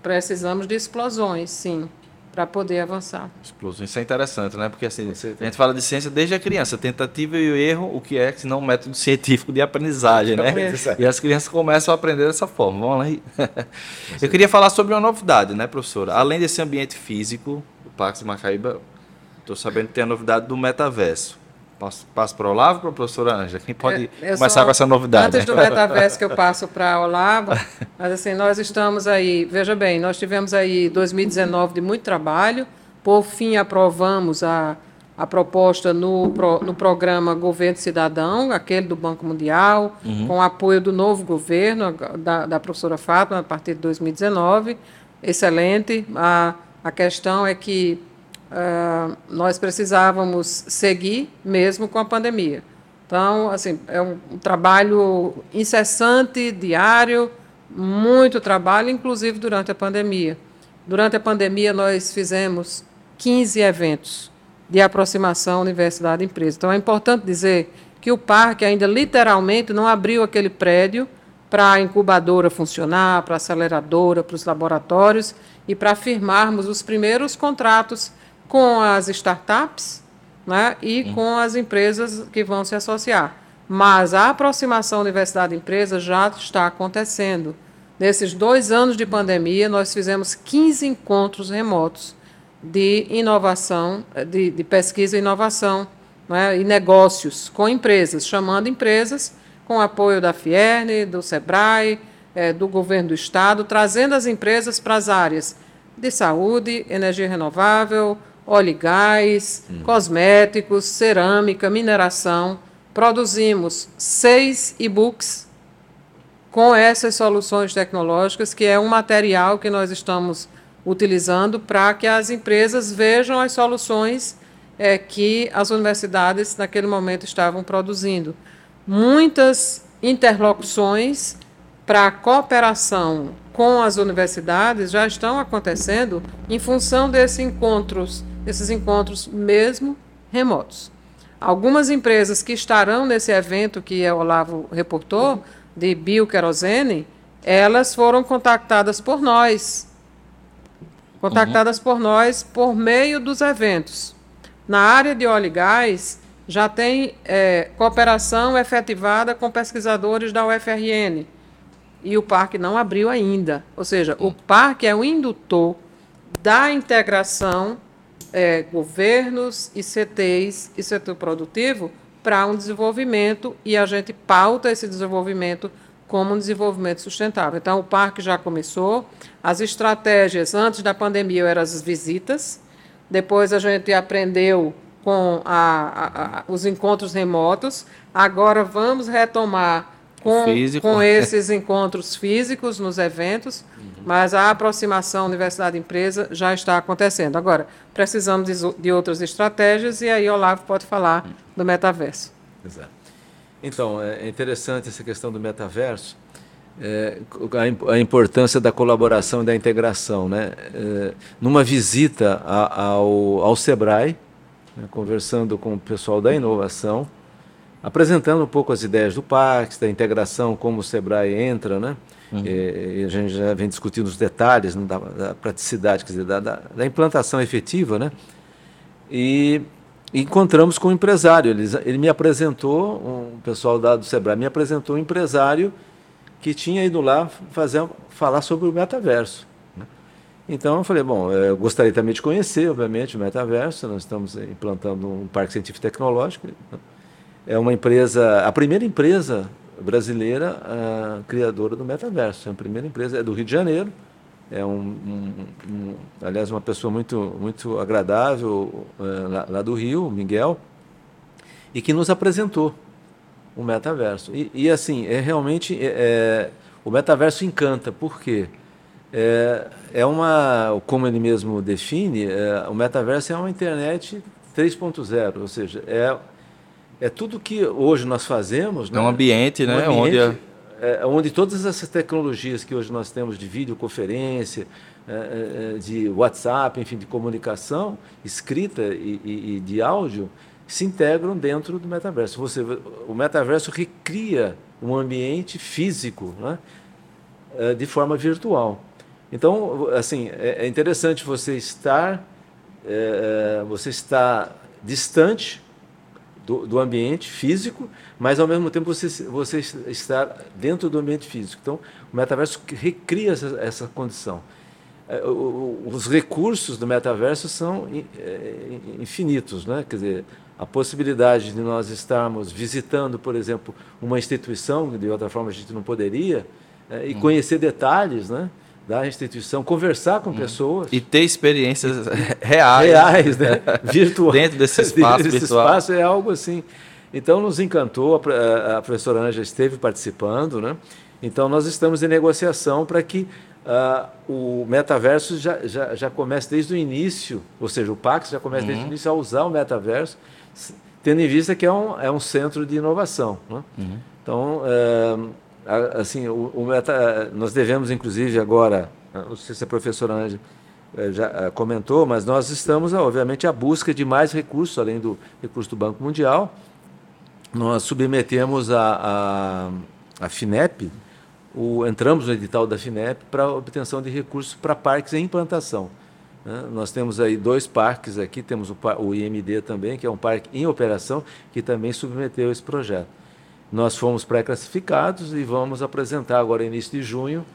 precisamos de explosões, sim, para poder avançar. Explosão. Isso é interessante, né? Porque assim, a gente fala de ciência desde a criança. Tentativa e o erro, o que é, se não um método científico de aprendizagem, né? É. E as crianças começam a aprender dessa forma. Vamos lá. aí. Eu queria falar sobre uma novidade, né, professora? Além desse ambiente físico, o Pax de Macaíba, estou sabendo que tem a novidade do metaverso. Passo, passo para o Olavo para a professora Ângela? Quem pode É, eu começar só- com essa novidade? Antes do né? metaverso que eu passo para a Olavo, mas assim, nós estamos aí, veja bem, nós tivemos aí 2019 de muito trabalho, por fim aprovamos a, a proposta no, no programa Governo Cidadão, aquele do Banco Mundial, com o apoio do novo governo, da, da professora Fátima, a partir de 2019, excelente. A, a questão é que ah, nós precisávamos seguir mesmo com a pandemia. Então, assim, é um, um trabalho incessante, diário, muito trabalho, inclusive durante a pandemia. Durante a pandemia, nós fizemos 15 eventos de aproximação universidade-empresa. Então, é importante dizer que o parque ainda literalmente não abriu aquele prédio para a incubadora funcionar, para a aceleradora, para os laboratórios e para firmarmos os primeiros contratos com as startups né, e com as empresas que vão se associar. Mas a aproximação universidade-empresa já está acontecendo. Nesses dois anos de pandemia, nós fizemos 15 encontros remotos de inovação, de, de pesquisa e inovação né, e negócios com empresas, chamando empresas com apoio da Fierne, do SEBRAE, eh, do governo do Estado, trazendo as empresas para as áreas de saúde, energia renovável, óleo e gás, cosméticos, cerâmica, mineração. Produzimos seis e-books com essas soluções tecnológicas, que é um material que nós estamos utilizando para que as empresas vejam as soluções eh, que as universidades naquele momento estavam produzindo. Muitas interlocuções para a cooperação com as universidades já estão acontecendo em função desses encontros, desses encontros mesmo remotos. Algumas empresas que estarão nesse evento que o Olavo reportou, de bioquerosene, elas foram contactadas por nós. Contactadas por nós por meio dos eventos. Na área de óleo e gás, já tem eh, cooperação efetivada com pesquisadores da UFRN. E o parque não abriu ainda. Ou seja, o parque é o indutor da integração eh, governos, ICTs e setor produtivo para um desenvolvimento e a gente pauta esse desenvolvimento como um desenvolvimento sustentável. Então, o parque já começou. As estratégias, antes da pandemia, eram as visitas. Depois, a gente aprendeu com a- a- a- os encontros remotos. Agora, vamos retomar com, Físico. com esses encontros físicos nos eventos, mas a aproximação universidade-empresa já está acontecendo. Agora, precisamos de, de outras estratégias e aí o Olavo pode falar do metaverso. Exato. Então, é interessante essa questão do metaverso, é, a, a importância da colaboração e da integração. Né? É, numa visita a- ao, ao SEBRAE, né, conversando com o pessoal da inovação, apresentando um pouco as ideias do Pax, da integração, como o SEBRAE entra, né? E a gente já vem discutindo os detalhes né, da, da praticidade, quer dizer, da, da, da implantação efetiva, né? E encontramos com um empresário. Ele, ele me apresentou, um pessoal da, do Sebrae me apresentou um empresário que tinha ido lá fazer, falar sobre o metaverso. né? Então eu falei, bom, eh, eu gostaria também de conhecer, obviamente, o metaverso. Nós estamos eh, implantando um parque científico tecnológico. né? É uma empresa, a primeira empresa brasileira ah, criadora do metaverso. É a primeira empresa, é do Rio de Janeiro, é um, um, um, aliás, uma pessoa muito, muito agradável é, lá, lá, do Rio, Miguel, e que nos apresentou o metaverso. E, e assim, é realmente é, é o metaverso encanta, por quê? É, é uma, como ele mesmo define, é, o metaverso é uma internet 3.0, ou seja, é, é tudo que hoje nós fazemos. É um né? ambiente, né? Um ambiente, onde é, onde todas essas tecnologias que hoje nós temos de videoconferência, é, é, é, de WhatsApp, enfim, de comunicação escrita e, e, e, de áudio, se integram dentro do metaverso. Você, o metaverso recria um ambiente físico né, é, de forma virtual. Então, assim, é, é interessante você estar, você está distante do, do, ambiente físico, mas ao mesmo tempo você, você está dentro do ambiente físico. Então, o metaverso recria essa, essa condição. É, os recursos do metaverso são é, infinitos, né? Quer dizer, a possibilidade de nós estarmos visitando, por exemplo, uma instituição, de outra forma a gente não poderia, é, e hum. conhecer detalhes, né? Da instituição, conversar com hum. pessoas. E ter experiências reais. Reais, né? Virtuais. Dentro desse espaço Esse virtual. espaço é algo assim. Então, nos encantou, a, a professora Anja esteve participando, né? Então, nós estamos em negociação para que uh, o metaverso já, já, já comece desde o início, ou seja, o Pax já comece uhum. desde o início a usar o metaverso, tendo em vista que é um, é um centro de inovação. Né? Uhum. Então, uh, assim, o, o meta, nós devemos, inclusive, agora, não sei se a professora eh, já comentou, mas nós estamos, obviamente, à busca de mais recursos, além do recurso do Banco Mundial. Nós submetemos a, a, a FINEP, o, entramos no edital da FINEP para obtenção de recursos para parques em implantação. Né? Nós temos aí dois parques aqui, temos o, o IMD também, que é um parque em operação, que também submeteu esse projeto. Nós fomos pré-classificados e vamos apresentar agora, início de junho,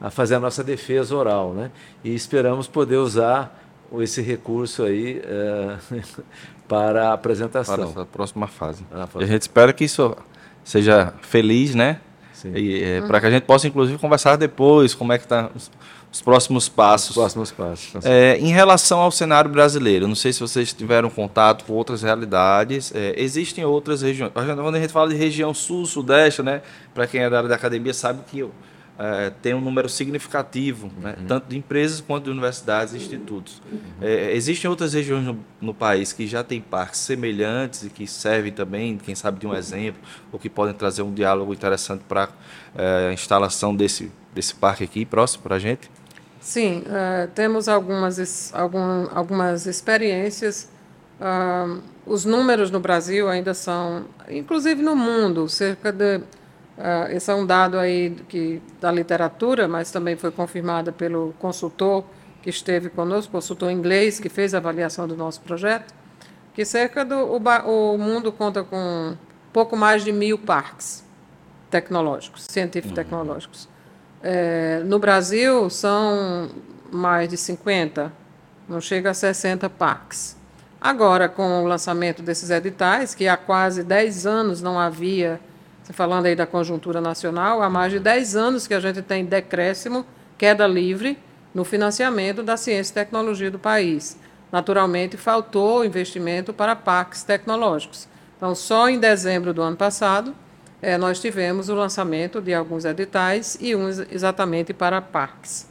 a fazer a nossa defesa oral. Né? E esperamos poder usar esse recurso aí é, para a apresentação. Para a próxima fase. Ah, a gente espera que isso seja feliz, né? Sim. E, é, para que a gente possa, inclusive, conversar depois como é que está os próximos passos. Os próximos passos. É, em relação ao cenário brasileiro, não sei se vocês tiveram contato com outras realidades. É, existem outras regiões. Quando a gente fala de região sul, sudeste, né? Para quem é da área da academia sabe que é, tem um número significativo, né, uhum. tanto de empresas quanto de universidades e institutos. Uhum. É, existem outras regiões no, no, país que já têm parques semelhantes e que servem também, quem sabe, de um exemplo, ou que podem trazer um diálogo interessante para é, a instalação desse, desse parque aqui próximo para a gente? Sim, uh, temos algumas, algum, algumas experiências. Uh, os números no Brasil ainda são, inclusive no mundo, cerca de. Uh, esse é um dado aí que, da literatura, mas também foi confirmada pelo consultor que esteve conosco, consultor inglês, que fez a avaliação do nosso projeto, que cerca do. O, o mundo conta com pouco mais de mil parques tecnológicos, científico-tecnológicos. Uhum. É, no Brasil, são mais de 50, não chega a 60 parques. Agora, com o lançamento desses editais, que há quase 10 anos não havia, falando aí da conjuntura nacional, há mais de 10 anos que a gente tem decréscimo, queda livre, no financiamento da ciência e tecnologia do país. Naturalmente, faltou investimento para parques tecnológicos. Então, só em dezembro do ano passado, é, nós tivemos o lançamento de alguns editais e uns exatamente para parques,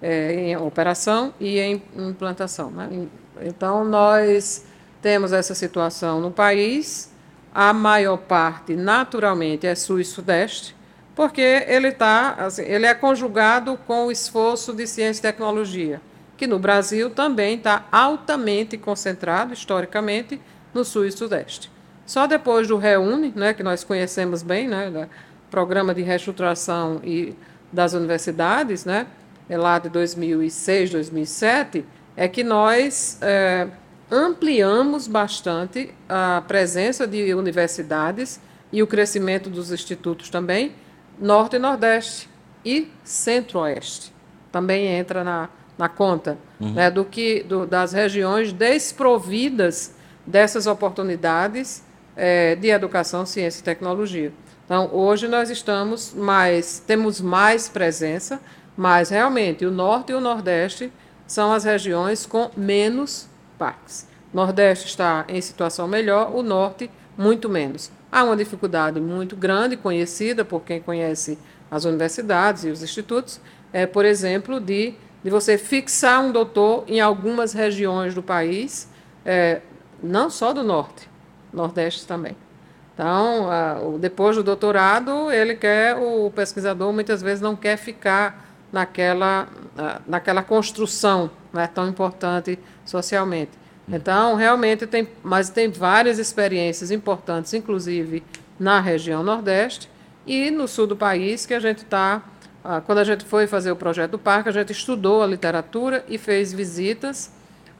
é, em operação e em implantação. Né? Então, nós temos essa situação no país, a maior parte, naturalmente, é sul e sudeste, porque ele, tá, assim, ele é conjugado com o esforço de ciência e tecnologia, que no Brasil também está altamente concentrado, historicamente, no sul e sudeste. Só depois do Reúne, né, que nós conhecemos bem, né, programa de reestruturação e das universidades, né, é lá de 2006, 2007, é que nós é, ampliamos bastante a presença de universidades e o crescimento dos institutos também, Norte e Nordeste e Centro-Oeste. Também entra na, na conta uhum. né, do que do, das regiões desprovidas dessas oportunidades é, de educação, ciência e tecnologia. Então, hoje nós estamos mais, temos mais presença, Mas, realmente, o Norte e o Nordeste são as regiões com menos parques. O Nordeste está em situação melhor, o Norte, muito menos. Há uma dificuldade muito grande, conhecida por quem conhece as universidades e os institutos, é, por exemplo, de, de você fixar um doutor em algumas regiões do país, é, não só do Norte, Nordeste também. Então, a, depois do doutorado, ele quer, o pesquisador muitas vezes não quer ficar naquela, naquela construção né, tão importante socialmente. Então, realmente tem, mas tem várias experiências importantes, inclusive na região Nordeste e no sul do país, que a gente está. Quando a gente foi fazer o projeto do parque, a gente estudou a literatura e fez visitas.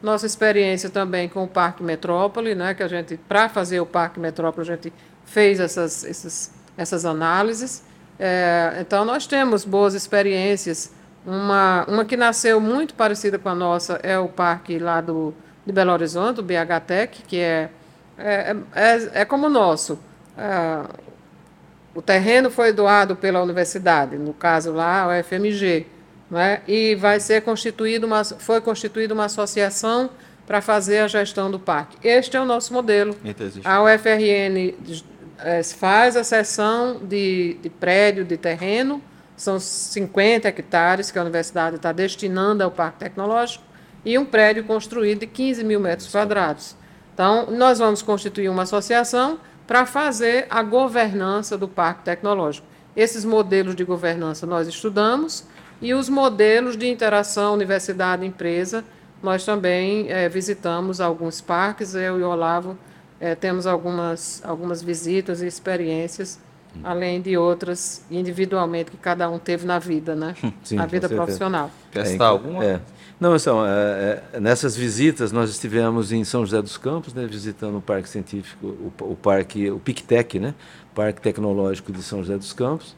Nossa experiência também com o Parque Metrópole, né, que a gente, para fazer o Parque Metrópole, a gente fez essas, essas, essas análises. É, então, nós temos boas experiências. Uma, uma que nasceu muito parecida com a nossa é o parque lá do, de Belo Horizonte, o BHTEC, que é, é, é, é como o nosso. É, o terreno foi doado pela universidade, no caso lá, o FMG, né? e vai ser constituído uma, foi constituída uma associação para fazer a gestão do parque. Este é o nosso modelo. A UFRN é, faz a cessão de, de prédio, de terreno, são 50 hectares que a universidade está destinando ao Parque Tecnológico, e um prédio construído de 15 mil metros quadrados. Então, nós vamos constituir uma associação para fazer a governança do Parque Tecnológico. Esses modelos de governança nós estudamos e os modelos de interação universidade-empresa, nós também é, visitamos alguns parques, eu e o Olavo é, temos algumas, algumas visitas e experiências, além de outras individualmente que cada um teve na vida, né? Sim, na vida profissional. Quer citar alguma? É. Não, então, é, é, nessas visitas nós estivemos em São José dos Campos, né, visitando o Parque Científico, o, o Parque, o PICTEC, né, Parque Tecnológico de São José dos Campos,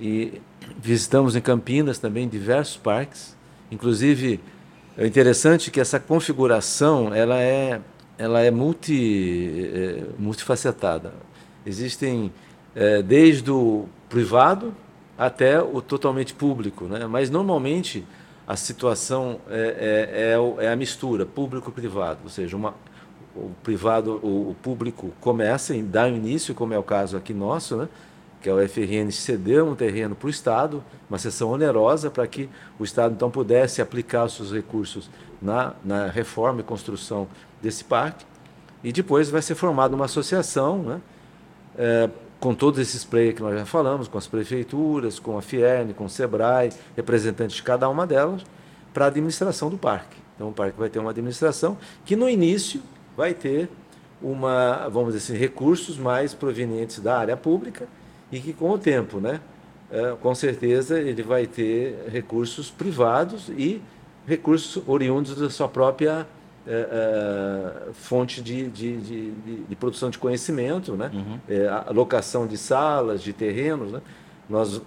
e visitamos em Campinas também diversos parques, inclusive é interessante que essa configuração ela é ela é multi, é, multifacetada. Existem é, desde o privado até o totalmente público, né? mas normalmente a situação é, é, é, é a mistura público-privado, ou seja, uma, o privado, o, o público começa e dá início, como é o caso aqui nosso, né? Que é o FRN cedeu um terreno para o Estado, uma sessão onerosa para que o Estado então pudesse aplicar os seus recursos na, na reforma e construção desse parque. E depois vai ser formada uma associação, né, é, com todos esses players que nós já falamos, com as prefeituras, com a Fierne, com o SEBRAE, representantes de cada uma delas, para a administração do parque. Então o parque vai ter uma administração que no início vai ter uma, vamos dizer assim, recursos mais provenientes da área pública e que com o tempo, né, é, com certeza ele vai ter recursos privados e recursos oriundos da sua própria é, é, fonte de, de, de, de, produção de conhecimento, né? Uhum. É, alocação de salas, de terrenos. Né? Nós, uh,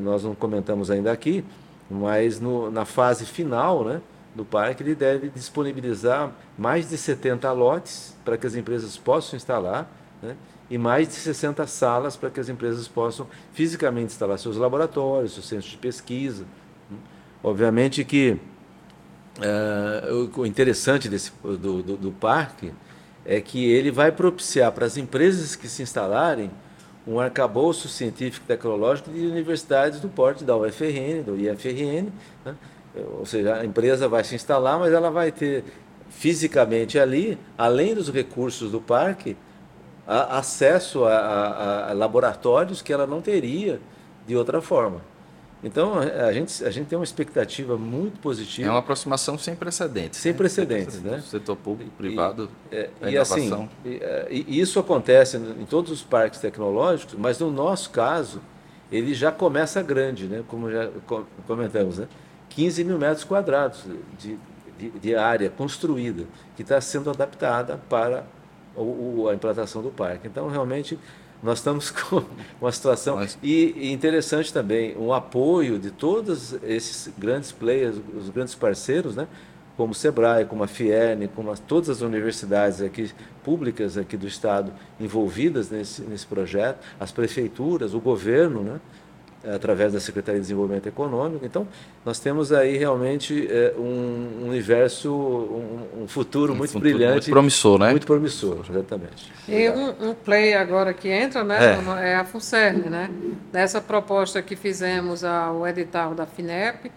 nós não comentamos ainda aqui, mas no, na fase final né, do parque ele deve disponibilizar mais de 70 lotes para que as empresas possam instalar né? E mais de 60 salas para que as empresas possam fisicamente instalar seus laboratórios, seus centros de pesquisa. Obviamente que Uh, o interessante desse, do, do, do, parque é que ele vai propiciar para as empresas que se instalarem um arcabouço científico e tecnológico de universidades do porte da UFRN, do IFRN. Né? Ou seja, a empresa vai se instalar, mas ela vai ter fisicamente ali, além dos recursos do parque, a, acesso a, a, a laboratórios que ela não teria de outra forma. Então, a gente, a gente tem uma expectativa muito positiva. É uma aproximação sem precedentes. Sem né? precedentes, né? Setor público, privado, e, é, e assim, e, é, e isso acontece em todos os parques tecnológicos, mas no nosso caso, ele já começa grande, né? como já comentamos, né? 15 mil metros quadrados de, de, de área construída, que está sendo adaptada para o, o, a implantação do parque. Então, realmente, nós estamos com uma situação. Mas... E, interessante também, um apoio de todos esses grandes players, os grandes parceiros, né? como o SEBRAE, como a FIERN, como as, todas as universidades aqui públicas aqui do Estado envolvidas nesse, nesse projeto, as prefeituras, o governo, né? Através da Secretaria de Desenvolvimento Econômico. Então, nós temos aí realmente é, um universo, um, um futuro um muito futuro brilhante. Muito promissor, né? Muito promissor, exatamente. E um, um play agora que entra, né, é, é a FUNCERN, né? Nessa proposta que fizemos ao edital da FINEP,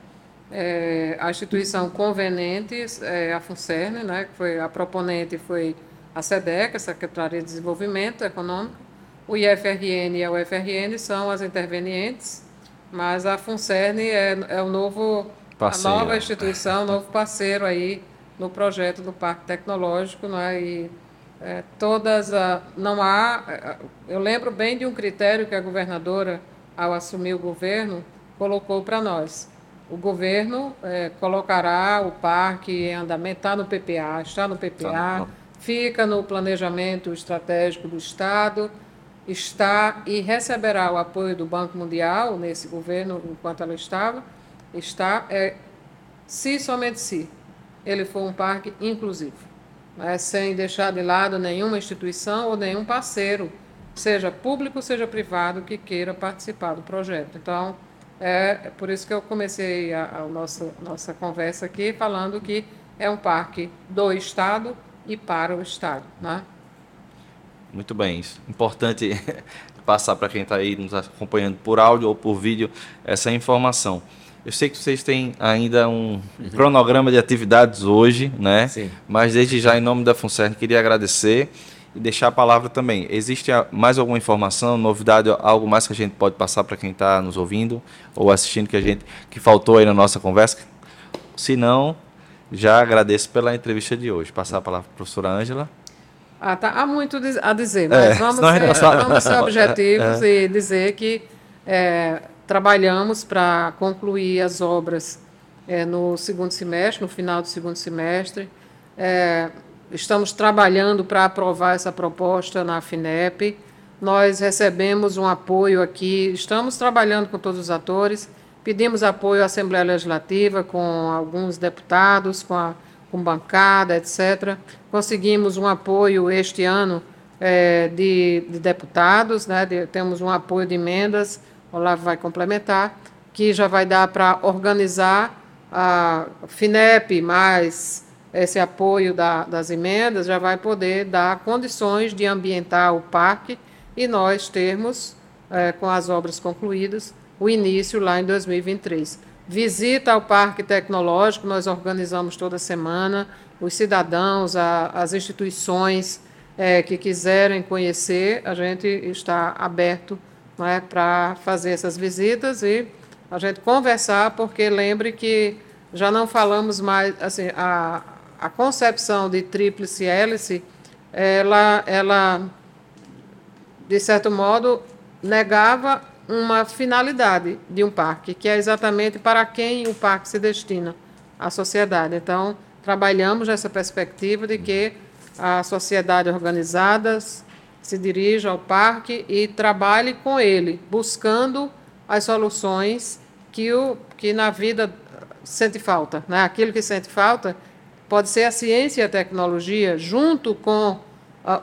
é, a instituição convenente é a FUNCERN, né, que foi a proponente foi a SEDEC, a Secretaria de Desenvolvimento Econômico, o IFRN e a UFRN são as intervenientes, mas a FUNCERN é, é o novo, parceiro. a nova instituição, o novo parceiro aí no projeto do Parque Tecnológico, né? E é, todas a, não há, é, eu lembro bem de um critério que a governadora, ao assumir o governo, colocou para nós. O governo é, colocará o parque em andamento, está no PPA, está no PPA, tá, fica no planejamento estratégico do Estado está e receberá o apoio do Banco Mundial nesse governo, enquanto ela estava, está, é, se somente se ele for um parque inclusivo, né, sem deixar de lado nenhuma instituição ou nenhum parceiro, seja público, seja privado, que queira participar do projeto. Então, é, é por isso que eu comecei a, a nossa, nossa conversa aqui falando que é um parque do Estado e para o Estado. Né? Muito bem, isso. Importante passar para quem está aí nos acompanhando por áudio ou por vídeo essa informação. Eu sei que vocês têm ainda um uhum. cronograma de atividades hoje, né? Sim. Mas desde já, em nome da FUNCERN, queria agradecer e deixar a palavra também. Existe mais alguma informação, novidade, algo mais que a gente pode passar para quem está nos ouvindo ou assistindo que a gente que faltou aí na nossa conversa? Se não, já agradeço pela entrevista de hoje. Passar a palavra para a professora Ângela. Ah, tá. Há muito a dizer, mas é, vamos, ser, vamos ser objetivos é. e dizer que é, trabalhamos para concluir as obras é, no segundo semestre, no final do segundo semestre. É, estamos trabalhando para aprovar essa proposta na FINEP. Nós recebemos um apoio aqui, estamos trabalhando com todos os atores, pedimos apoio à Assembleia Legislativa, com alguns deputados, com a com bancada, etc. Conseguimos um apoio este ano é, de, de, deputados, né, de, temos um apoio de emendas, o Olavo vai complementar, que já vai dar para organizar a FINEP, mais esse apoio da, das emendas, já vai poder dar condições de ambientar o parque e nós termos, é, com as obras concluídas, o início lá em 2023 visita ao Parque Tecnológico, nós organizamos toda semana, os cidadãos, a, as instituições é, que quiserem conhecer, a gente está aberto é, para fazer essas visitas e a gente conversar, porque lembre que já não falamos mais, assim, a, a concepção de tríplice hélice, ela, ela, de certo modo, negava uma finalidade de um parque, que é exatamente para quem o parque se destina, a sociedade. Então, trabalhamos nessa perspectiva de que a sociedade organizada se dirija ao parque e trabalhe com ele, buscando as soluções que, o, que na vida sente falta. Né? Aquilo que sente falta pode ser a ciência e a tecnologia, junto com uh,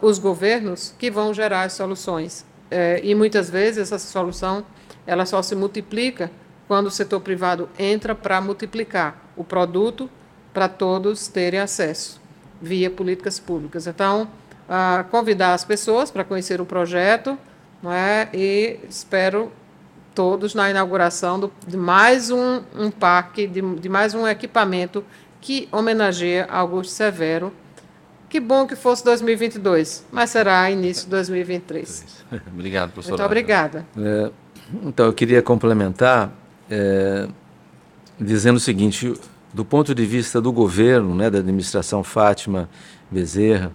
os governos, que vão gerar as soluções. É, e muitas vezes essa solução ela só se multiplica quando o setor privado entra para multiplicar o produto para todos terem acesso via políticas públicas. Então, convidar as pessoas para conhecer o projeto não é? e espero todos na inauguração do, de mais um, um parque, de, de mais um equipamento que homenageia Augusto Severo, que bom que fosse 2022, mas será início de 2023. Obrigado, professor. Muito obrigada. É, então, eu queria complementar é, dizendo o seguinte: do ponto de vista do governo, né, da administração Fátima Bezerra,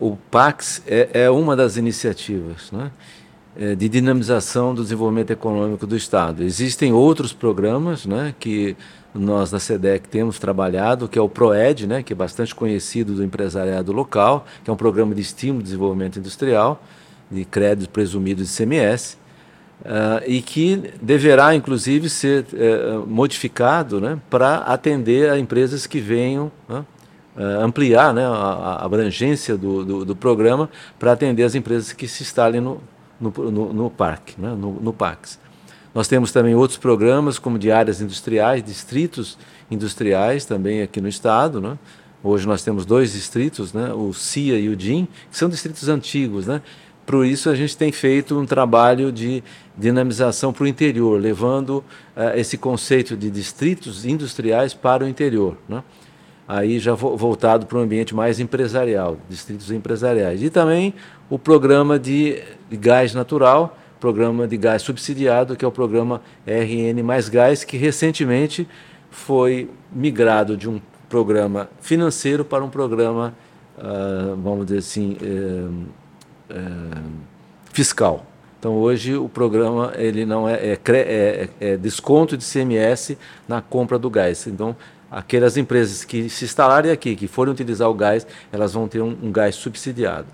o PAX é, é, uma das iniciativas né, é, de dinamização do desenvolvimento econômico do Estado. Existem outros programas né, que nós da SEDEC temos trabalhado, que é o PROED, né, que é bastante conhecido do empresariado local, que é um programa de estímulo de desenvolvimento industrial, de crédito presumido de CMS, uh, e que deverá, inclusive, ser uh, modificado né, para atender a empresas que venham uh, ampliar né, a, a, abrangência do, do, do programa para atender as empresas que se instalem no, no, no, no parque, né, no, no PAX. Nós temos também outros programas, como de áreas industriais, distritos industriais também aqui no estado. Né? Hoje nós temos dois distritos, né? o CIA e o DIN, que são distritos antigos. Né? Por isso a gente tem feito um trabalho de dinamização para o interior, levando uh, esse conceito de distritos industriais para o interior. Né? Aí já voltado para um ambiente mais empresarial, distritos empresariais. E também o programa de, de gás natural, programa de gás subsidiado, que é o programa RN Mais Gás, que recentemente foi migrado de um programa financeiro para um programa, uh, vamos dizer assim, uh, é, fiscal. Então hoje o programa ele não é, é, é, é, desconto de CMS na compra do gás. Então aquelas empresas que se instalarem aqui, que forem utilizar o gás, elas vão ter um, um gás subsidiado.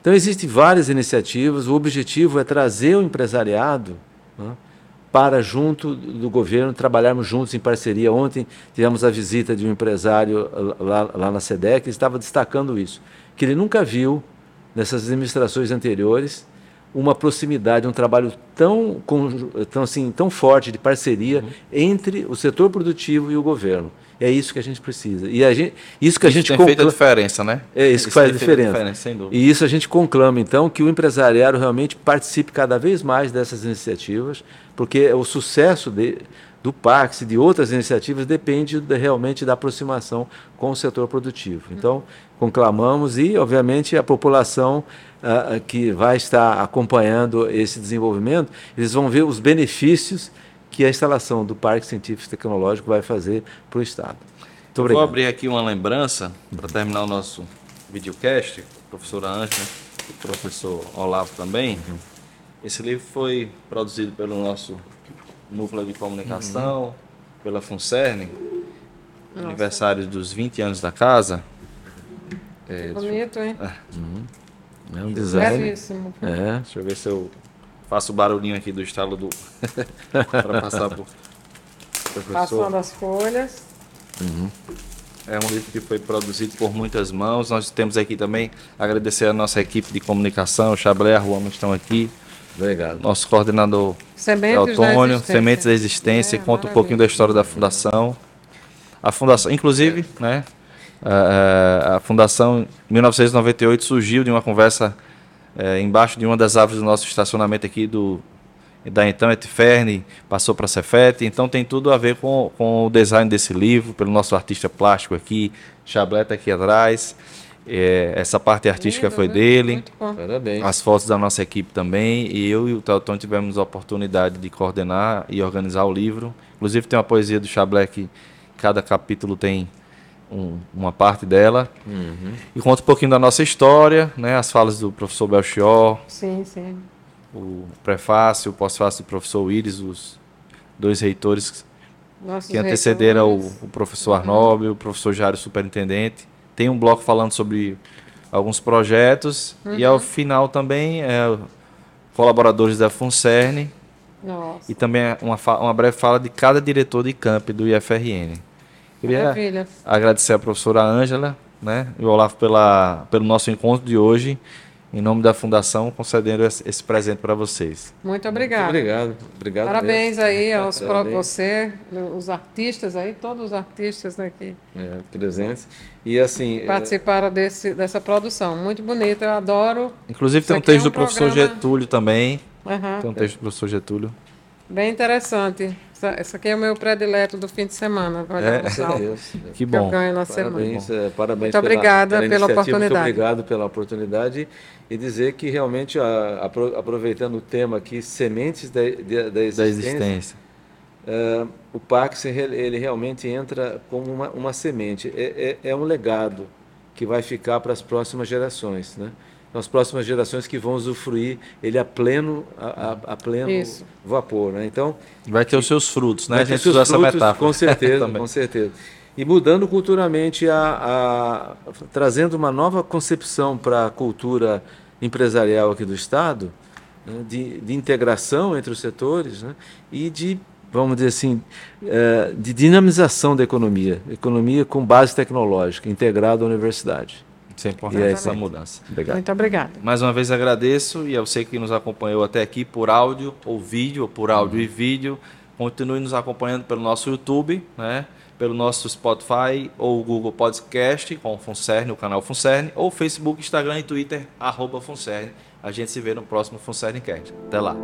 Então existem várias iniciativas. O objetivo é trazer o empresariado né, para junto do governo, trabalharmos juntos em parceria. Ontem tivemos a visita de um empresário lá, lá na SEDEC, que estava destacando isso, que ele nunca viu nessas administrações anteriores uma proximidade, um trabalho tão, tão, assim, tão forte de parceria uhum. entre o setor produtivo e o governo. É isso que a gente precisa. E a gente, isso que isso a gente tem conclama, feito a diferença, né? É isso, isso que faz a diferença. diferença e isso a gente conclama, então, que o empresariado realmente participe cada vez mais dessas iniciativas, porque o sucesso de, do Pax e de outras iniciativas depende de, realmente da aproximação com o setor produtivo. Então, conclamamos e, obviamente, a população uh, que vai estar acompanhando esse desenvolvimento, eles vão ver os benefícios que a instalação do Parque Científico e Tecnológico vai fazer para o Estado. Muito obrigado. Vou abrir aqui uma lembrança para terminar o nosso videocast, professora Ângela, o professor Olavo também. Uhum. Esse livro foi produzido pelo nosso Núcleo de Comunicação, uhum. pela FUNCERN, Nossa. aniversário dos 20 anos da casa. É, Bonito, hein? É. Uhum. É um design. Belíssimo. É. Deixa eu ver se eu faço o barulhinho aqui do estalo do. para passar por. Passando as folhas. Uhum. É um livro que foi produzido por muitas mãos. Nós temos aqui também agradecer a nossa equipe de comunicação, o Chablé, a Ruama estão aqui. Obrigado. Nosso coordenador Sementes Autônio, da Sementes da Existência, é, conta maravilha. um pouquinho da história da fundação. A fundação, inclusive, né, a, a fundação em 1998 surgiu de uma conversa é, embaixo de uma das árvores do nosso estacionamento aqui do da então Etferne, passou para a Cefete, então tem tudo a ver com, com o design desse livro, pelo nosso artista plástico aqui, Chableta aqui atrás. É, essa parte artística Lindo, foi né? dele. Parabéns. As fotos da nossa equipe também. E eu e o Telton tivemos a oportunidade de coordenar e organizar o livro. Inclusive tem uma poesia do Chablé que cada capítulo tem um, uma parte dela. Uhum. E conta um pouquinho da nossa história, né? as falas do professor Belchior. Sim, sim. O prefácio, o pós-fácio do professor Willis, os dois reitores Nossos que antecederam o, o, professor Arnob, uhum. o professor Jário, superintendente tem um bloco falando sobre alguns projetos uhum. e ao final também é, colaboradores da FUNCERN Nossa. e também uma, uma breve fala de cada diretor de camp do IFRN. Queria Maravilha. agradecer a professora Ângela né, e o Olavo pela, pelo nosso encontro de hoje em nome da Fundação, concedendo esse presente para vocês. Muito obrigado. Muito obrigado. obrigado Parabéns mesmo. aí aos Parabéns. você, os artistas aí, todos os artistas aqui. É, presentes. E assim. É, Participaram é... desse, dessa produção. Muito bonita, eu adoro. Inclusive tem um texto é um do professor programa... Getúlio também. Uhum. Tem um texto do professor Getúlio. Bem interessante. Esse aqui é o meu predileto do fim de semana. É, que bom. Que eu ganho na parabéns, semana. É, parabéns muito obrigada pela, pela oportunidade. Muito obrigado pela oportunidade e dizer que realmente, a, a, aproveitando o tema aqui, sementes da, da, da existência, da existência. Uh, o Pax ele, ele, realmente entra como uma, uma semente. É, é, é um legado que vai ficar para as próximas gerações, né? Nas próximas gerações que vão usufruir ele a pleno, a, a, a pleno Isso. vapor. Né? Então, vai ter os seus frutos, né? A gente usa essa metáfora. Com certeza, com certeza. E mudando culturalmente, a, a, trazendo uma nova concepção para a cultura empresarial aqui do Estado, né? de, de, integração entre os setores né? e de, vamos dizer assim, é, de dinamização da economia, economia com base tecnológica, integrada à universidade. Isso é importante, é essa mudança. Obrigado. Muito obrigada. Mais uma vez agradeço e eu sei que nos acompanhou até aqui por áudio ou vídeo, ou por áudio e vídeo. Continue nos acompanhando pelo nosso YouTube, né? pelo nosso Spotify ou Google Podcast com o Funcerne, o canal Funcerne, ou Facebook, Instagram e Twitter, arroba Funcerne. A gente se vê no próximo Funcerne Cast. Até lá.